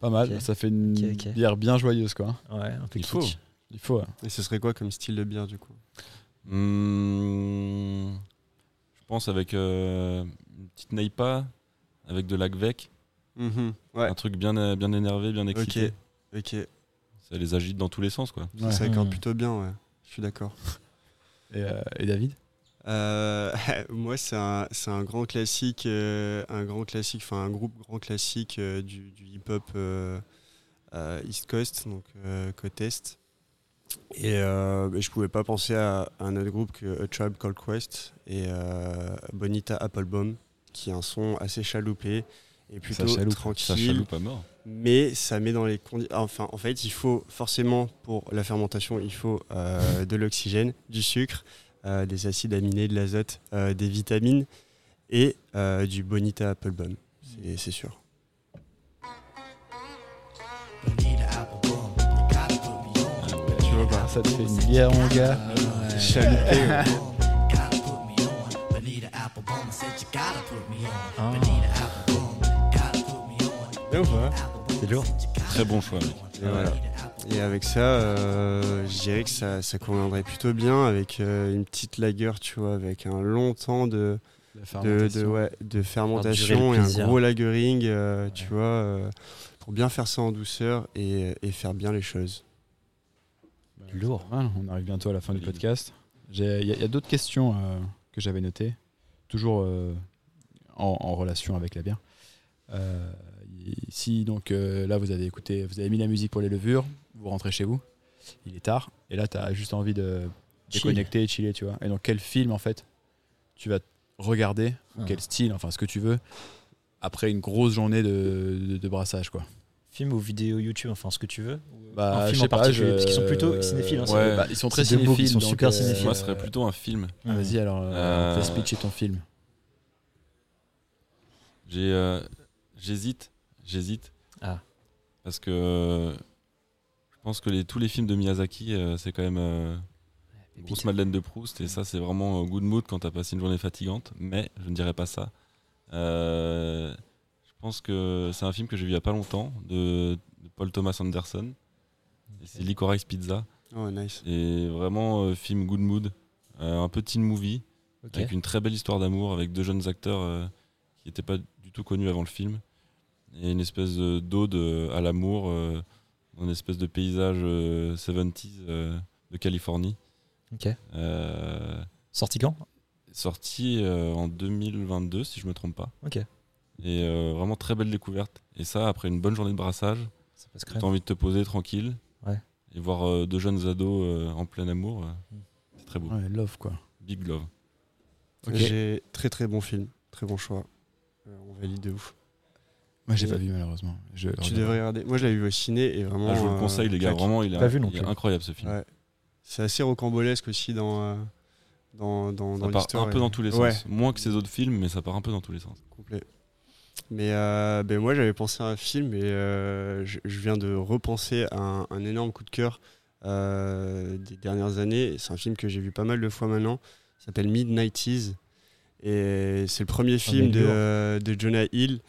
Pas mal. Ça fait une bière bien joyeuse quoi. Ouais, un peu Il faut. Il faut. ouais. Et ce serait quoi comme style de bière du coup? Hmm, je pense avec euh, une petite Neipa, avec de l'Agvec, Mhm. Ouais, un truc bien, euh, bien énervé, bien excité. ok. Ça les agite dans tous les sens, quoi. Ça s'accorde plutôt bien, ouais. Je suis d'accord. Et, euh, et David? Euh, moi, c'est un, c'est un grand classique, euh, un grand classique, enfin un groupe grand classique du, du hip-hop East Coast, donc euh, côte est. Et je pouvais pas penser à, à un autre groupe que A Tribe Called Quest et euh, Bonita Applebaum, qui est un son assez chaloupé et plutôt chaloupe, Ça tranquille chaloupe à mort. mais ça met dans les conditions. Enfin, en fait, il faut forcément pour la fermentation, il faut euh, de l'oxygène, du sucre, euh, des acides aminés, de l'azote, euh, des vitamines et euh, du bonita applebaum. C'est- C'est sûr. Tu vois pas Ça te fait une bière mon gars. Chaloupé, ouais. Ah, Bien ou pas c'est lourd. Très bon choix, mec. Et, voilà. Et avec ça, euh, je dirais que ça, ça conviendrait plutôt bien avec euh, une petite lager, tu vois, avec un long temps de, fermentation. de, ouais, de durer fermentation le et un gros lagering, euh, tu vois, euh, pour bien faire ça en douceur et, et faire bien les choses. Lourd. On arrive bientôt à la fin du podcast. Il y a, d'autres questions euh, que j'avais notées, toujours euh, en, en relation avec la bière. Si, donc euh, là vous avez écouté, vous avez mis la musique pour les levures, vous rentrez chez vous, il est tard, et là tu as juste envie de Chill. déconnecter et chiller, tu vois. Et donc quel film en fait tu vas regarder, ou Ah. quel style, enfin ce que tu veux, après une grosse journée de, de- de brassage quoi. Film ou vidéo YouTube, enfin ce que tu veux. Bah, un film en pas, particulier, je- parce qu'ils sont plutôt cinéphiles. hein, Ouais. Bah, ils sont très cinéphiles. ils sont donc, super euh, cinéphiles. Moi, ce serait plutôt un film. Ah, Vas-y alors, euh, Euh, fais pitcher ton film. J'ai, j'hésite, j'hésite. Ah. Parce que euh, je pense que les, tous les films de Miyazaki, euh, c'est quand même euh, une grosse Madeleine de Proust. Et ça, c'est vraiment euh, good mood quand t'as passé une journée fatigante. Mais je ne dirais pas ça. Euh, je pense que c'est un film que j'ai vu il y a pas longtemps de, de Paul Thomas Anderson. C'est Licorice Pizza. Oh, nice. Et vraiment euh, film good mood, Euh, un teen movie. Ok. avec une très belle histoire d'amour avec deux jeunes acteurs euh, qui n'étaient pas du tout connus avant le film et une espèce de- d'ode euh, à l'amour euh, une espèce de paysage euh, 70s euh, de Californie Ok. Euh, Sorti quand? Sorti euh, en 2022 si je me trompe pas Ok. et euh, vraiment très belle découverte et ça après une bonne journée de brassage Ça passe t'as envie de te poser tranquille Ouais. et voir euh, deux jeunes ados euh, en plein amour euh, Mm. c'est très beau Ouais, love quoi. big love Ok. J'ai très très bon film, très bon choix. Euh, on valide de ouf. Moi j'ai pas vu malheureusement. Je Tu devrais regarder. Moi je l'avais vu au ciné et vraiment. Ah, je vous le euh, conseille les gars claque. vraiment il est, Pas vu non il est plus. incroyable ce film Ouais. C'est assez rocambolesque aussi dans, euh, dans, dans, Ça dans part l'histoire. un peu dans tous les sens. Moins que ces autres films, mais ça part un peu dans tous les sens. complet. Mais euh, ben moi j'avais pensé à un film et euh, je, je viens de repenser à un, un énorme coup de cœur euh, des dernières années. C'est un film que j'ai vu pas mal de fois maintenant. S'appelle Midnighties. Et c'est le premier film de, euh, de Jonah Hill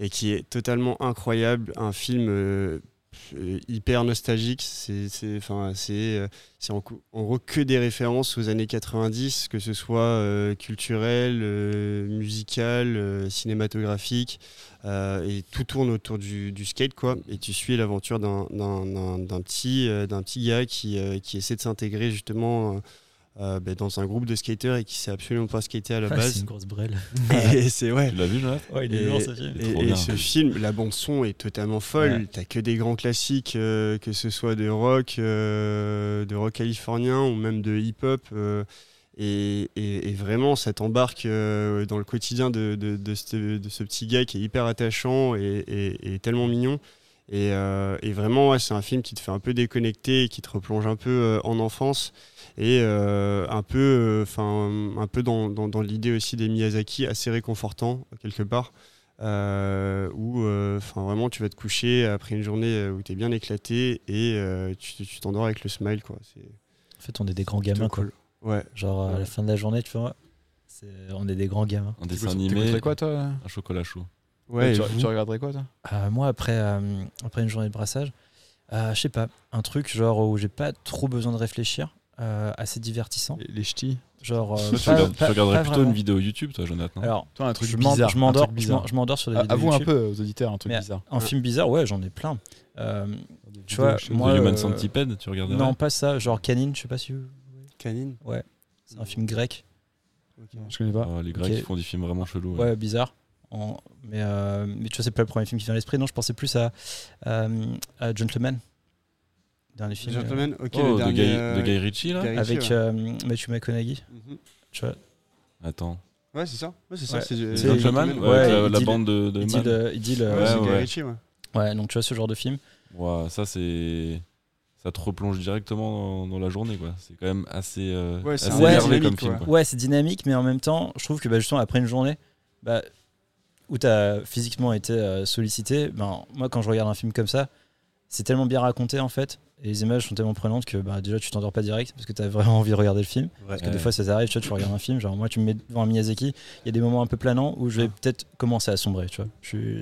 et qui est totalement incroyable. Un film euh, euh, hyper nostalgique. C'est euh, en, en gros que des références aux années 90, que ce soit euh, culturel, musical, cinématographique. et tout tourne autour du, skate, quoi. Et tu suis l'aventure d'un, petit, d'un petit gars qui, qui essaie de s'intégrer justement. Euh, ben, dans un groupe de skateurs et qui sait absolument pas skater à la Ah, c'est base. une grosse brêle. et c'est ouais. Tu l'as vu, Jonathan Ouais, il est Et- lourd ce film. Et, ce film, la bande son est totalement folle. Ouais. T'as que des grands classiques, euh, que ce soit de rock, euh, de rock californien ou même de hip-hop. euh, et, et- et vraiment, ça t'embarque euh, dans le quotidien de, de- de ce, de ce petit gars qui est hyper attachant et, et- et tellement mignon. Et, euh, et vraiment, ouais, c'est un film qui te fait un peu déconnecter, et qui te replonge un peu euh, en enfance et euh, un peu, euh, enfin, un peu dans, dans- dans l'idée aussi des Miyazaki, assez réconfortant quelque part euh, où euh, enfin vraiment tu vas te coucher après une journée où tu es bien éclaté et euh, tu t'endors avec le smile quoi c'est En fait, on est des grands gamins, quoi. cool. ouais Genre, à la fin de la journée, tu vois, c'est- on est des grands gamins. Un dessin animé, quoi toi un chocolat chaud. ouais tu, tu regarderais quoi toi? Euh, moi, après, euh, après une journée de brassage, euh, je sais pas, un truc genre où j'ai pas trop besoin de réfléchir, euh, assez divertissant. Les, les ch'tis Genre, euh, tu, pas- regardes- tu pas- regarderais plutôt vraiment. une vidéo YouTube, toi, Jonathan? Alors, Toi un truc je bizarre. je m'endors je sur des Ah, vidéos Avoue un peu aux auditeurs un truc Mais bizarre. Un film bizarre, ouais, j'en ai plein. Euh, Tu vois, moi, The Human euh, Centipede, tu regarderais? non, pas ça, genre Canine, je sais pas si vous... canine? Ouais, c'est un film grec. Je connais pas. Oh, Les Grecs font des films vraiment chelous. Ouais, bizarre. En- Mais, euh, mais tu vois, c'est pas le premier film qui vient à l'esprit. Non, je pensais plus à, euh, à Gentleman. Dernier film. Gentleman ok Oh, le de, Guy, euh, de Guy Ritchie, là Guy euh, Ritchie, avec ouais. euh, Matthew McConaughey. Mhm. Tu vois, Attends. ouais c'est ça ouais c'est ça Ouais. c'est euh, C'est Gentleman ouais, Ouais, avec la, bande de, de il dit, le- ouais, Guy. Ritchie, ouais. Ouais, donc tu vois ce genre de film. Ouah, ça, c'est. Ça te replonge directement dans, dans la journée, quoi. C'est quand même assez, euh, Ouais, c'est assez dynamique, comme film, quoi. quoi. Ouais, c'est dynamique, mais en même temps, je trouve que bah, justement, après une journée bah, où tu as physiquement été euh, sollicité, ben, moi, quand je regarde un film comme ça, c'est tellement bien raconté en fait. Et les images sont tellement prenantes que bah, déjà tu t'endors pas direct parce que tu as vraiment envie de regarder le film. Ouais. Parce que Ouais. des fois ça t'arrive, tu vois, tu regardes un film, genre moi tu me mets devant un Miyazaki, il y a des moments un peu planants où je vais peut-être commencer à sombrer, tu vois.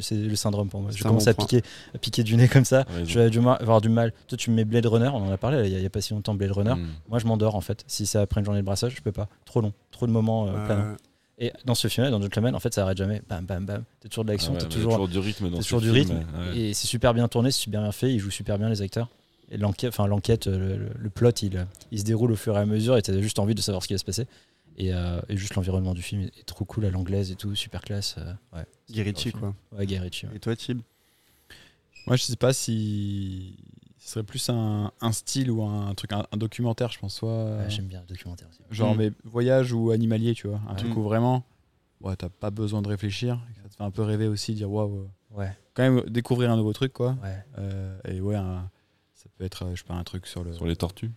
C'est le syndrome pour moi. Je commence bon à point. piquer, à piquer du nez comme ça. Je vais du mal- avoir du mal. Toi tu me mets Blade Runner, on en a parlé il y, a- il y a pas si longtemps Blade Runner. Mm. Moi je m'endors en fait. Si c'est après une journée de brassage, je peux pas. Trop long, trop de moments euh, Euh, planants. Et dans ce film, dans Gentleman, en fait ça arrête jamais. Bam bam bam. T'as toujours de Ah l'action, ouais, t'as mais toujours, toujours du rythme dans t'as ce toujours du film, rythme. ouais. Et c'est super bien tourné, c'est super bien fait, ils jouent super bien les acteurs. L'enquête, enfin l'enquête, euh, le, le plot, il, il se déroule au fur et à mesure et t'as juste envie de savoir ce qui va se passer. Et, euh, et juste l'environnement du film est trop cool à l'anglaise et tout, super classe. euh, ouais, Ritchie, quoi ouais, ouais. et toi Tib Moi, je sais pas si ce serait plus un, un style ou un, truc, un, un documentaire, je pense. Soit Ouais, J'aime bien le documentaire aussi. genre Mm. mais voyage ou animalier, tu vois. Un Ouais. truc où vraiment, ouais, t'as pas besoin de réfléchir. Ça te fait un peu rêver aussi, dire waouh. euh, Ouais, Quand même découvrir un nouveau truc, quoi. ouais. Euh, et ouais, un- ça peut être, euh, je sais pas, un truc sur le. Sur les tortues.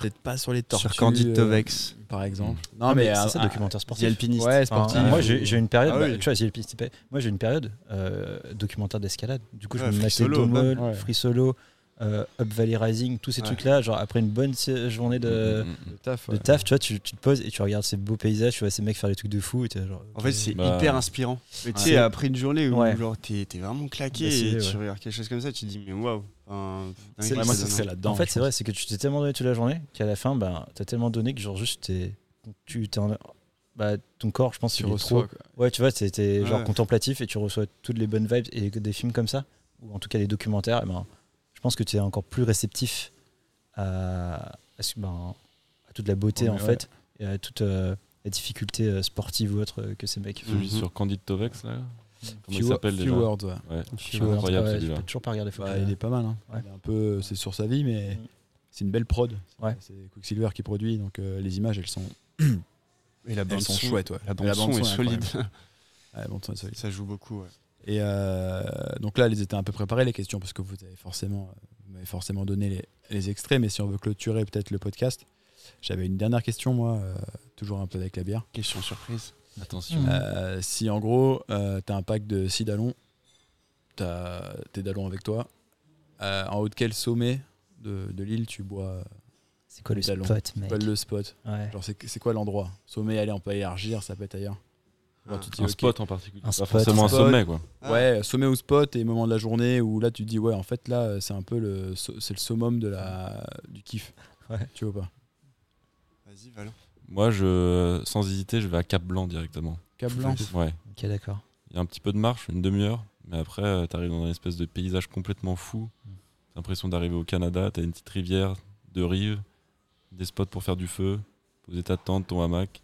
Peut-être pas sur les tortues. Sur Candide euh, Tovex. par exemple. Non, Non, mais, c'est un- ça, un- documentaire sportif. Alpiniste. Ouais, Enfin, sportif. moi, j'ai j'ai une période, Ah bah, oui. tu vois, alpiniste, moi j'ai une période euh, documentaire d'escalade. Du coup, je me free mettais solo, Domol, ouais. Free Solo, euh, Up Valley Rising, tous ces Ouais. trucs-là. Genre, après une bonne journée de, Mm, mm, mm. Taf. de taf, tu vois, tu, tu te poses et tu regardes ces beaux paysages, tu vois ces mecs faire des trucs de fou. Et t'es genre, En fait, c'est Bah, hyper inspirant. Mais tu Ouais. sais, après une journée où Ouais. genre t'es t'es vraiment claqué et tu regardes quelque chose comme ça, tu te dis mais waouh. Enfin, C'est- Ouais, là-dedans. en fait, c'est vrai, c'est que tu t'es tellement donné toute la journée qu'à la fin, ben, t'as tellement donné que genre juste t'es, tu t'es en- bah, ton corps, je pense, Tu il est reçois. trop- quoi. Ouais, tu vois, t'es t'es genre Ouais. contemplatif et tu reçois toutes les bonnes vibes et que des films comme ça, ou en tout cas des documentaires, eh ben, je pense que tu es encore plus réceptif à, à, ben, à toute la beauté Ouais, en ouais. fait et à toute euh, la difficulté euh, sportive ou autre euh, que ces mecs. Celui Mhm. sur Candide Tovex, là Comment il s'appelle déjà Words, ouais. Incroyable celui-là. Toujours pas faut Bah, il est pas mal. Hein. Ouais. Il est un peu, c'est sur sa vie, mais Mm. c'est une belle prod. Ouais. C'est Quicksilver qui produit, donc euh, les images, elles sont, Et la bande elles sont son, chouettes. Ouais. La bande son est solide. incroyable. Ouais, bon, ça, solide. Ça joue beaucoup. Ouais. Et euh, donc là, elles étaient un peu préparées les questions parce que vous avez forcément, euh, vous m'avez forcément donné les, les extraits. Mais si on veut clôturer peut-être le podcast, j'avais une dernière question moi, euh, toujours un peu avec la bière. Question surprise. Attention. Mhm. Euh, si en gros, euh, t'as un pack de 6 dallons, t'as tes dallons avec toi, euh, en haut de quel sommet de, de l'île tu bois C'est quoi le spot, mec Quel le spot Ouais. Genre c'est c'est quoi l'endroit Sommet, allez, on peut élargir, ça peut être ailleurs. Genre, Ah. tu te dis, Un ok, spot en particulier. Un Pas spot. forcément un Spot. sommet, quoi. Ah. Ouais, sommet ou spot et moment de la journée où là tu te dis ouais en fait là c'est un peu le so- c'est le summum de la du kiff. Ouais. Tu vois pas? Vas-y, Valent. Moi, je, sans hésiter, je vais à Cap Blanc directement. Cap blanc. Ouais. Ok, d'accord. Il y a un petit peu de marche, une demi-heure, mais après, euh, t'arrives dans un espèce de paysage complètement fou. T'as l'impression d'arriver au Canada, t'as une petite rivière, deux rives, des spots pour faire du feu, poser ta tente, ton hamac,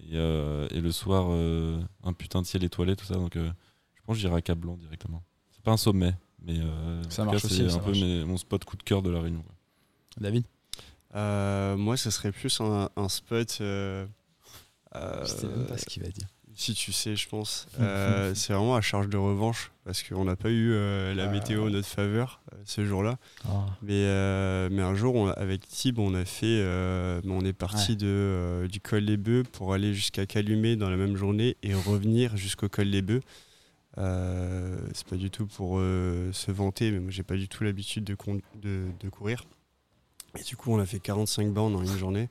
et, euh, et le soir, euh, un putain de ciel étoilé, tout ça. Donc, euh, je pense que j'irai à Cap Blanc directement. C'est pas un sommet, mais euh, Ça marche cas, aussi, c'est ça un peu mes- mon spot coup de cœur de la Réunion. quoi. David? Moi, ce serait plus un, un spot. euh, euh, Je sais même pas ce qu'il va dire. Si tu sais, je pense. Euh, c'est vraiment à charge de revanche parce qu'on n'a pas eu euh, la Ah. météo en notre faveur euh, ce jour-là. Ah. Mais, euh, mais un jour, on- avec Tib, on a fait. euh, on est parti Ouais. de, euh, du col des Bœufs pour aller jusqu'à Calumet dans la même journée et revenir jusqu'au col des Bœufs. Euh, c'est pas du tout pour euh, se vanter, mais moi j'ai pas du tout l'habitude de, con- de, de courir. Et du coup, on a fait 45 bornes en une journée,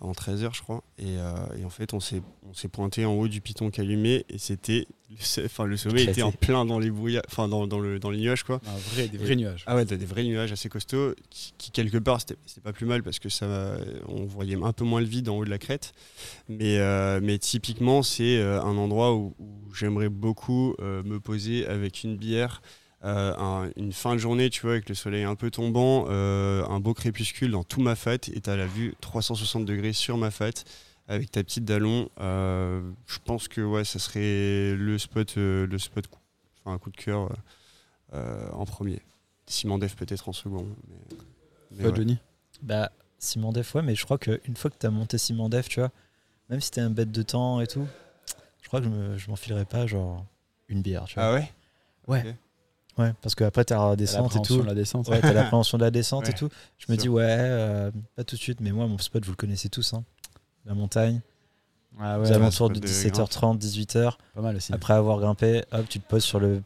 en 13 heures, je crois. Et, euh, et en fait, on s'est pointé en haut du piton Calumet et c'était. le- Enfin, le sommet Éclaté. était en plein dans les brouillards, enfin, dans, dans, le, dans les nuages, quoi. Vrai, des vrais nuages. Ah ouais, des vrais nuages assez costauds qui, qui, quelque part c'était pas plus mal parce que ça on voyait un peu moins le vide en haut de la crête. Mais, euh, mais typiquement, c'est euh, un endroit où, où j'aimerais beaucoup euh, me poser avec une bière. Euh, un- une fin de journée, tu vois, avec le soleil un peu tombant, euh, un beau crépuscule dans tout ma fat, et t'as la vue 360 degrés sur ma fat, avec ta petite dallon. Euh, je pense que ouais, ça serait le spot, euh, le spot, coup- enfin un coup de cœur en premier. Simon Def peut-être en second. Mais, mais ouais. Johnny Bah, Simon Def, ouais, mais je crois qu'une fois que t'as monté Simon Def, tu vois, même si t'es un bête de temps et tout, je crois que je me- je m'enfilerais pas, genre, une bière, tu vois. Ah ouais? Ouais. Ouais, parce qu'après t'as la descente et tout. de la descente. Ouais, t'as l'appréhension de la descente Ouais, et tout. Je me sûr. dis, ouais, euh, pas tout de suite, mais moi, mon spot, vous le connaissez tous, hein. La montagne, Ah aux ouais, alentours spot de de 17h30, 18h. pas mal aussi. Après avoir grimpé, hop, tu te poses sur le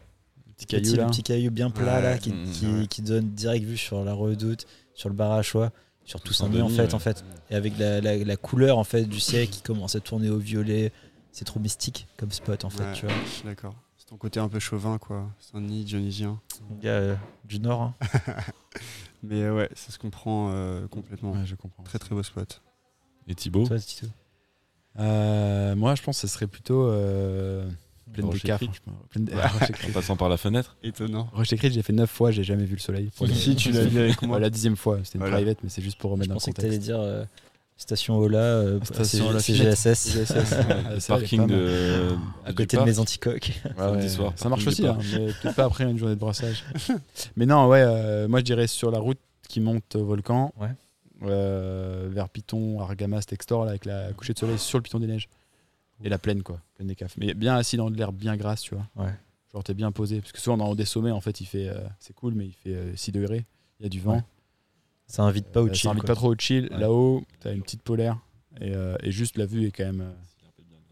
petit petit, caillou là. le petit caillou bien plat Ouais, là, qui, mmh, qui, ouais. qui donne direct vue sur la redoute, sur le bar à choix, sur tout Saint-Denis en fait, en fait. Et avec la, la- la couleur en fait du ciel qui commence à tourner au violet, c'est trop mystique comme spot en fait, tu vois. d'accord. Ton côté un peu chauvin, quoi. Saint-Denis, dionysien. Mon gars euh, du Nord. hein. Mais euh, ouais, ça se comprend euh, complètement. Ouais, je comprends. Très très beau spot. Et Thibaut Toi, Euh, moi, je pense que ce serait plutôt euh, pleine de cas. Pleine de- Rocher En passant par la fenêtre Étonnant. Rocher Creek, j'ai fait 9 fois, j'ai jamais vu le soleil. Si tu l'as vu avec moi. Ouais, la dixième fois, c'était une Voilà. private, mais c'est juste pour Je remettre dans le pensais que t'allais contexte. dire euh, Station Ola, euh, Station C- Ola CGSS, CGSS. Le Ah, ça, elle est parking de. à côté de mes anticoques. Ça marche aussi, hein, mais peut-être pas après une journée de brassage. mais non, ouais, euh, moi je dirais sur la route qui monte au volcan, Ouais. euh, vers Piton, Argamas, Textor, là, avec la coucher de soleil sur le Piton des Neiges. Et la plaine, quoi, plaine des cafes. Mais bien assis dans de l'herbe bien grasse, tu vois. Ouais. Genre t'es bien posé. Parce que souvent dans haut des sommets, en fait, il fait, euh, c'est cool, mais il fait euh, 6 degrés, il y a du vent. Ouais. Ça invite pas au chill. Ça invite quoi. pas trop au chill. Ouais. Là-haut, t'as une petite polaire. Et, euh, et juste la vue est quand même euh,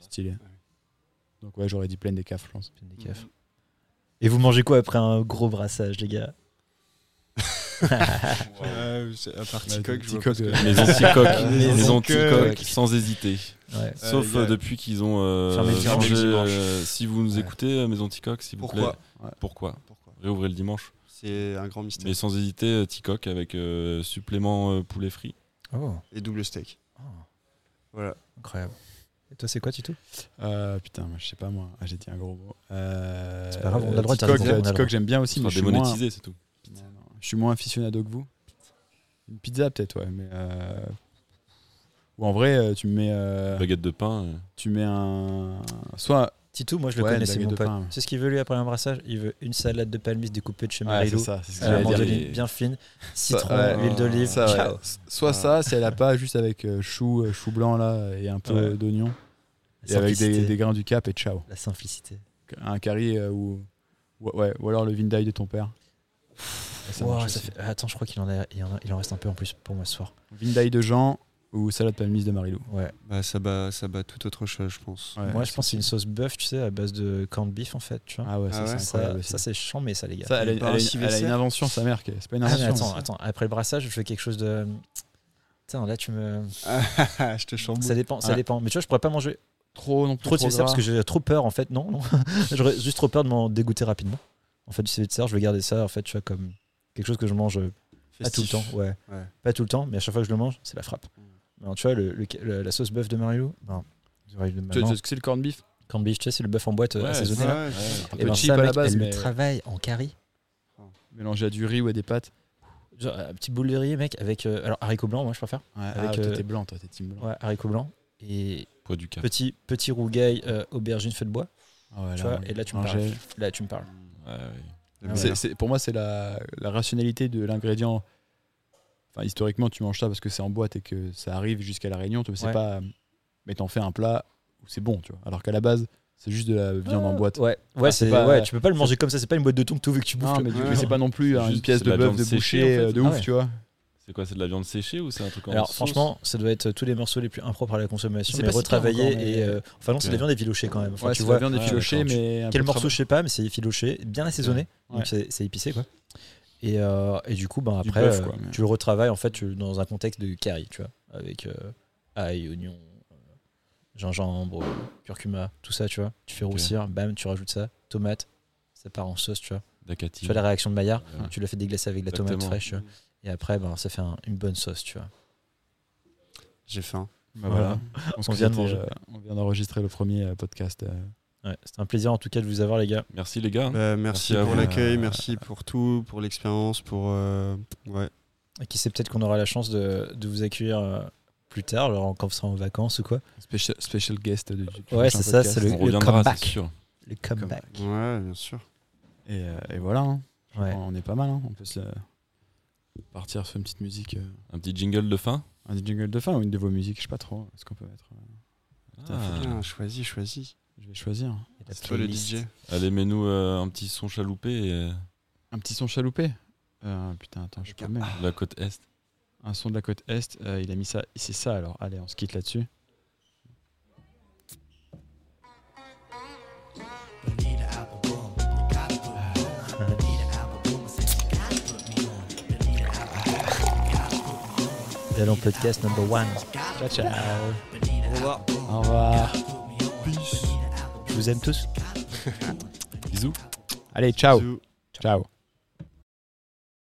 stylée. Donc ouais, j'aurais dit plaine des cafes, je pense. Des cafes. Et vous mangez quoi après un gros brassage, les gars? Euh, Ouais, des je euh, Les anticoques. Les Les anticoques. anticoques, sans hésiter. Ouais. Sauf euh, depuis qu'ils ont euh, Fermé le dimanche. changé. Euh, si vous nous Ouais. écoutez, euh, mes anticoques, s'il vous plaît. Pourquoi Pourquoi Réouvrez le dimanche. C'est un grand mystère. Mais sans hésiter, euh, Ticoc avec euh, supplément euh, poulet frit. Oh, Et double steak. oh, Voilà. incroyable. Et toi, c'est quoi, Tito? Euh, putain, moi, je sais pas moi. Ah, j'ai dit un gros mot. Euh, C'est pas grave, on a le droit de dire Ticoc, j'aime bien aussi, mais je suis, moins, démonétisé, c'est tout. non, non, je suis moins aficionado que vous. Une pizza peut-être, ouais. Mais euh, Ou en vrai, tu me mets, euh, Baguette de pain. euh, tu mets un, soit Tito, moi, je le Ouais, connaissais, mon pote. C'est ce qu'il veut, lui, après un brassage Il veut une salade de palmis découpée de chez Ouais, Marilou. c'est ça, c'est ce dire. mandoline bien fine, citron, ouais. huile d'olive, ouais. Soit ça, si elle a pas, juste avec euh, chou, euh, chou blanc là et un peu Ouais. d'oignon. Et avec des, grains du cap et ciao. La simplicité. Un curry euh, ou, ou- ouais, ou alors le Vindai de ton père. Et ça Wow, marche ça aussi. fait- Attends, je crois qu'il en, a... il en, a- il en reste un peu en plus pour moi ce soir. Vindai de Jean ou salade palmiste de Marilou. Ouais. Bah, ça, bat, ça bat tout autre chose, je pense. Ouais, moi, je pense que c'est une sauce bœuf, tu sais, à base de corned beef en fait. Tu vois. Ah ouais, Ah ça ouais. c'est ça, incroyable aussi. ça c'est chiant, mais ça, les gars. Ça, elle, elle civet elle a une invention, sa mère. C'est pas une Ah, invention. attends, attends, après le brassage, je fais quelque chose de. Tiens, là, tu me. je te chamboule. Ça dépend, ça Ouais. dépend. Mais tu vois, je pourrais pas manger Trop non plus. trop de civet de serre parce gras. que j'ai trop peur en fait. Non, non. J'aurais juste trop peur de m'en dégoûter rapidement. En fait, du civet de serre, je vais garder ça en fait, tu vois, comme quelque chose que je mange euh, pas tout le temps. Ouais. Ouais. Pas tout le temps, mais à chaque fois que je le mange, c'est la frappe. Mm. Alors, tu vois, le, le- le- la sauce bœuf de Mario, ben, j'arrive de Tu maintenant. sais ce que c'est le corned beef Corned beef, tu sais, c'est le bœuf en boîte euh, Ouais, assaisonné là. Ouais. Un Et peu ben cheap ça, à la mec, base, elle mais le travaille en curry. mélangé à du riz ou à des pâtes. Genre, euh, petite boule de riz, mec, avec. euh, alors, haricots blancs, moi, je préfère. Ouais, Avec, ah, toi euh, t'es blanc, toi t'es team blanc. Ouais, haricots blancs. Et Poids du petit, petit rougail, euh, aubergine feu de bois. Ah ouais, tu là, vois, et là, tu me parles. Là, tu me parles. Ouais, ouais. Ah C'est- ouais. c'est- pour moi, c'est la, la rationalité de l'ingrédient. Enfin, historiquement, tu manges ça parce que c'est en boîte et que ça arrive jusqu'à la Réunion. Tu sais Ouais. pas, mais t'en fais un plat où c'est bon, tu vois. Alors qu'à la base, c'est juste de la viande en boîte. Ouais, ouais, Ah, c'est pas- ouais, tu peux pas le manger comme ça, c'est pas une boîte de thon que tu et que tu bouffes. Non, mais Ouais. c'est pas non plus C'est hein, une pièce de bœuf de séchée, boucher en fait. euh, de Ah ouf, ouais. tu vois. C'est quoi C'est de la viande séchée ou c'est un truc en Alors sauce franchement, ça doit être tous les morceaux les plus impropres à la consommation, C'est mais retravaillés mais- et euh, enfin non, c'est de la viande effilochée quand même. Enfin, ouais, tu c'est vois la viande ouais, effilochée, mais quel morceau je sais pas, mais c'est effiloché, bien assaisonné, Ouais. donc c'est c'est épicé quoi. Et, euh, et du coup, ben après, bœuf, euh, quoi, mais- tu le retravailles en fait tu- dans un contexte de curry, tu vois, avec euh, ail, oignon, euh, gingembre, curcuma, tout ça, tu vois. Tu fais Ok. roussir, bam, tu rajoutes ça, tomate, ça part en sauce, tu vois. D'Akati. Tu vois la réaction de Maillard, Ouais. tu le fais déglacer avec de la tomate fraîche, tu vois. et après, ben ça fait un- une bonne sauce, tu vois. J'ai faim. Bah, Voilà. voilà. On vient de c'était, manger. euh, on vient d'enregistrer le premier podcast. euh, Ouais, c'était un plaisir en tout cas de vous avoir, les gars. Merci les gars. Bah, merci, pour l'accueil, Euh, merci pour tout, pour l'expérience, pour. euh, ouais. Et qui sait peut-être qu'on aura la chance de, de vous accueillir euh, plus tard, quand vous serez en vacances ou quoi. special, special guest du, du Ouais, c'est ça, c'est le- reviendra, comeback. Le comeback. ouais, bien sûr. Et, euh, et voilà, hein. Ouais. on est pas mal. hein. On peut se partir sur une petite musique, euh, Un petit jingle de fin. un jingle de fin ou une de vos musiques, je sais pas trop. Est-ce qu'on peut mettre euh, Ah. Bien, choisis, choisis. Je vais choisir. C'est toi le. DJ. Allez, mets-nous euh, un petit son chaloupé et euh, Un petit son chaloupé. Euh, putain, attends, je peux mettre. la côte est. Un son de la côte est. euh, il a mis ça. C'est ça alors. Allez, on se quitte là-dessus. Ballon podcast number one. Ciao, ciao. Au revoir. Au revoir. Je vous aime tous. Bisous. Allez, ciao. Bisous. Ciao.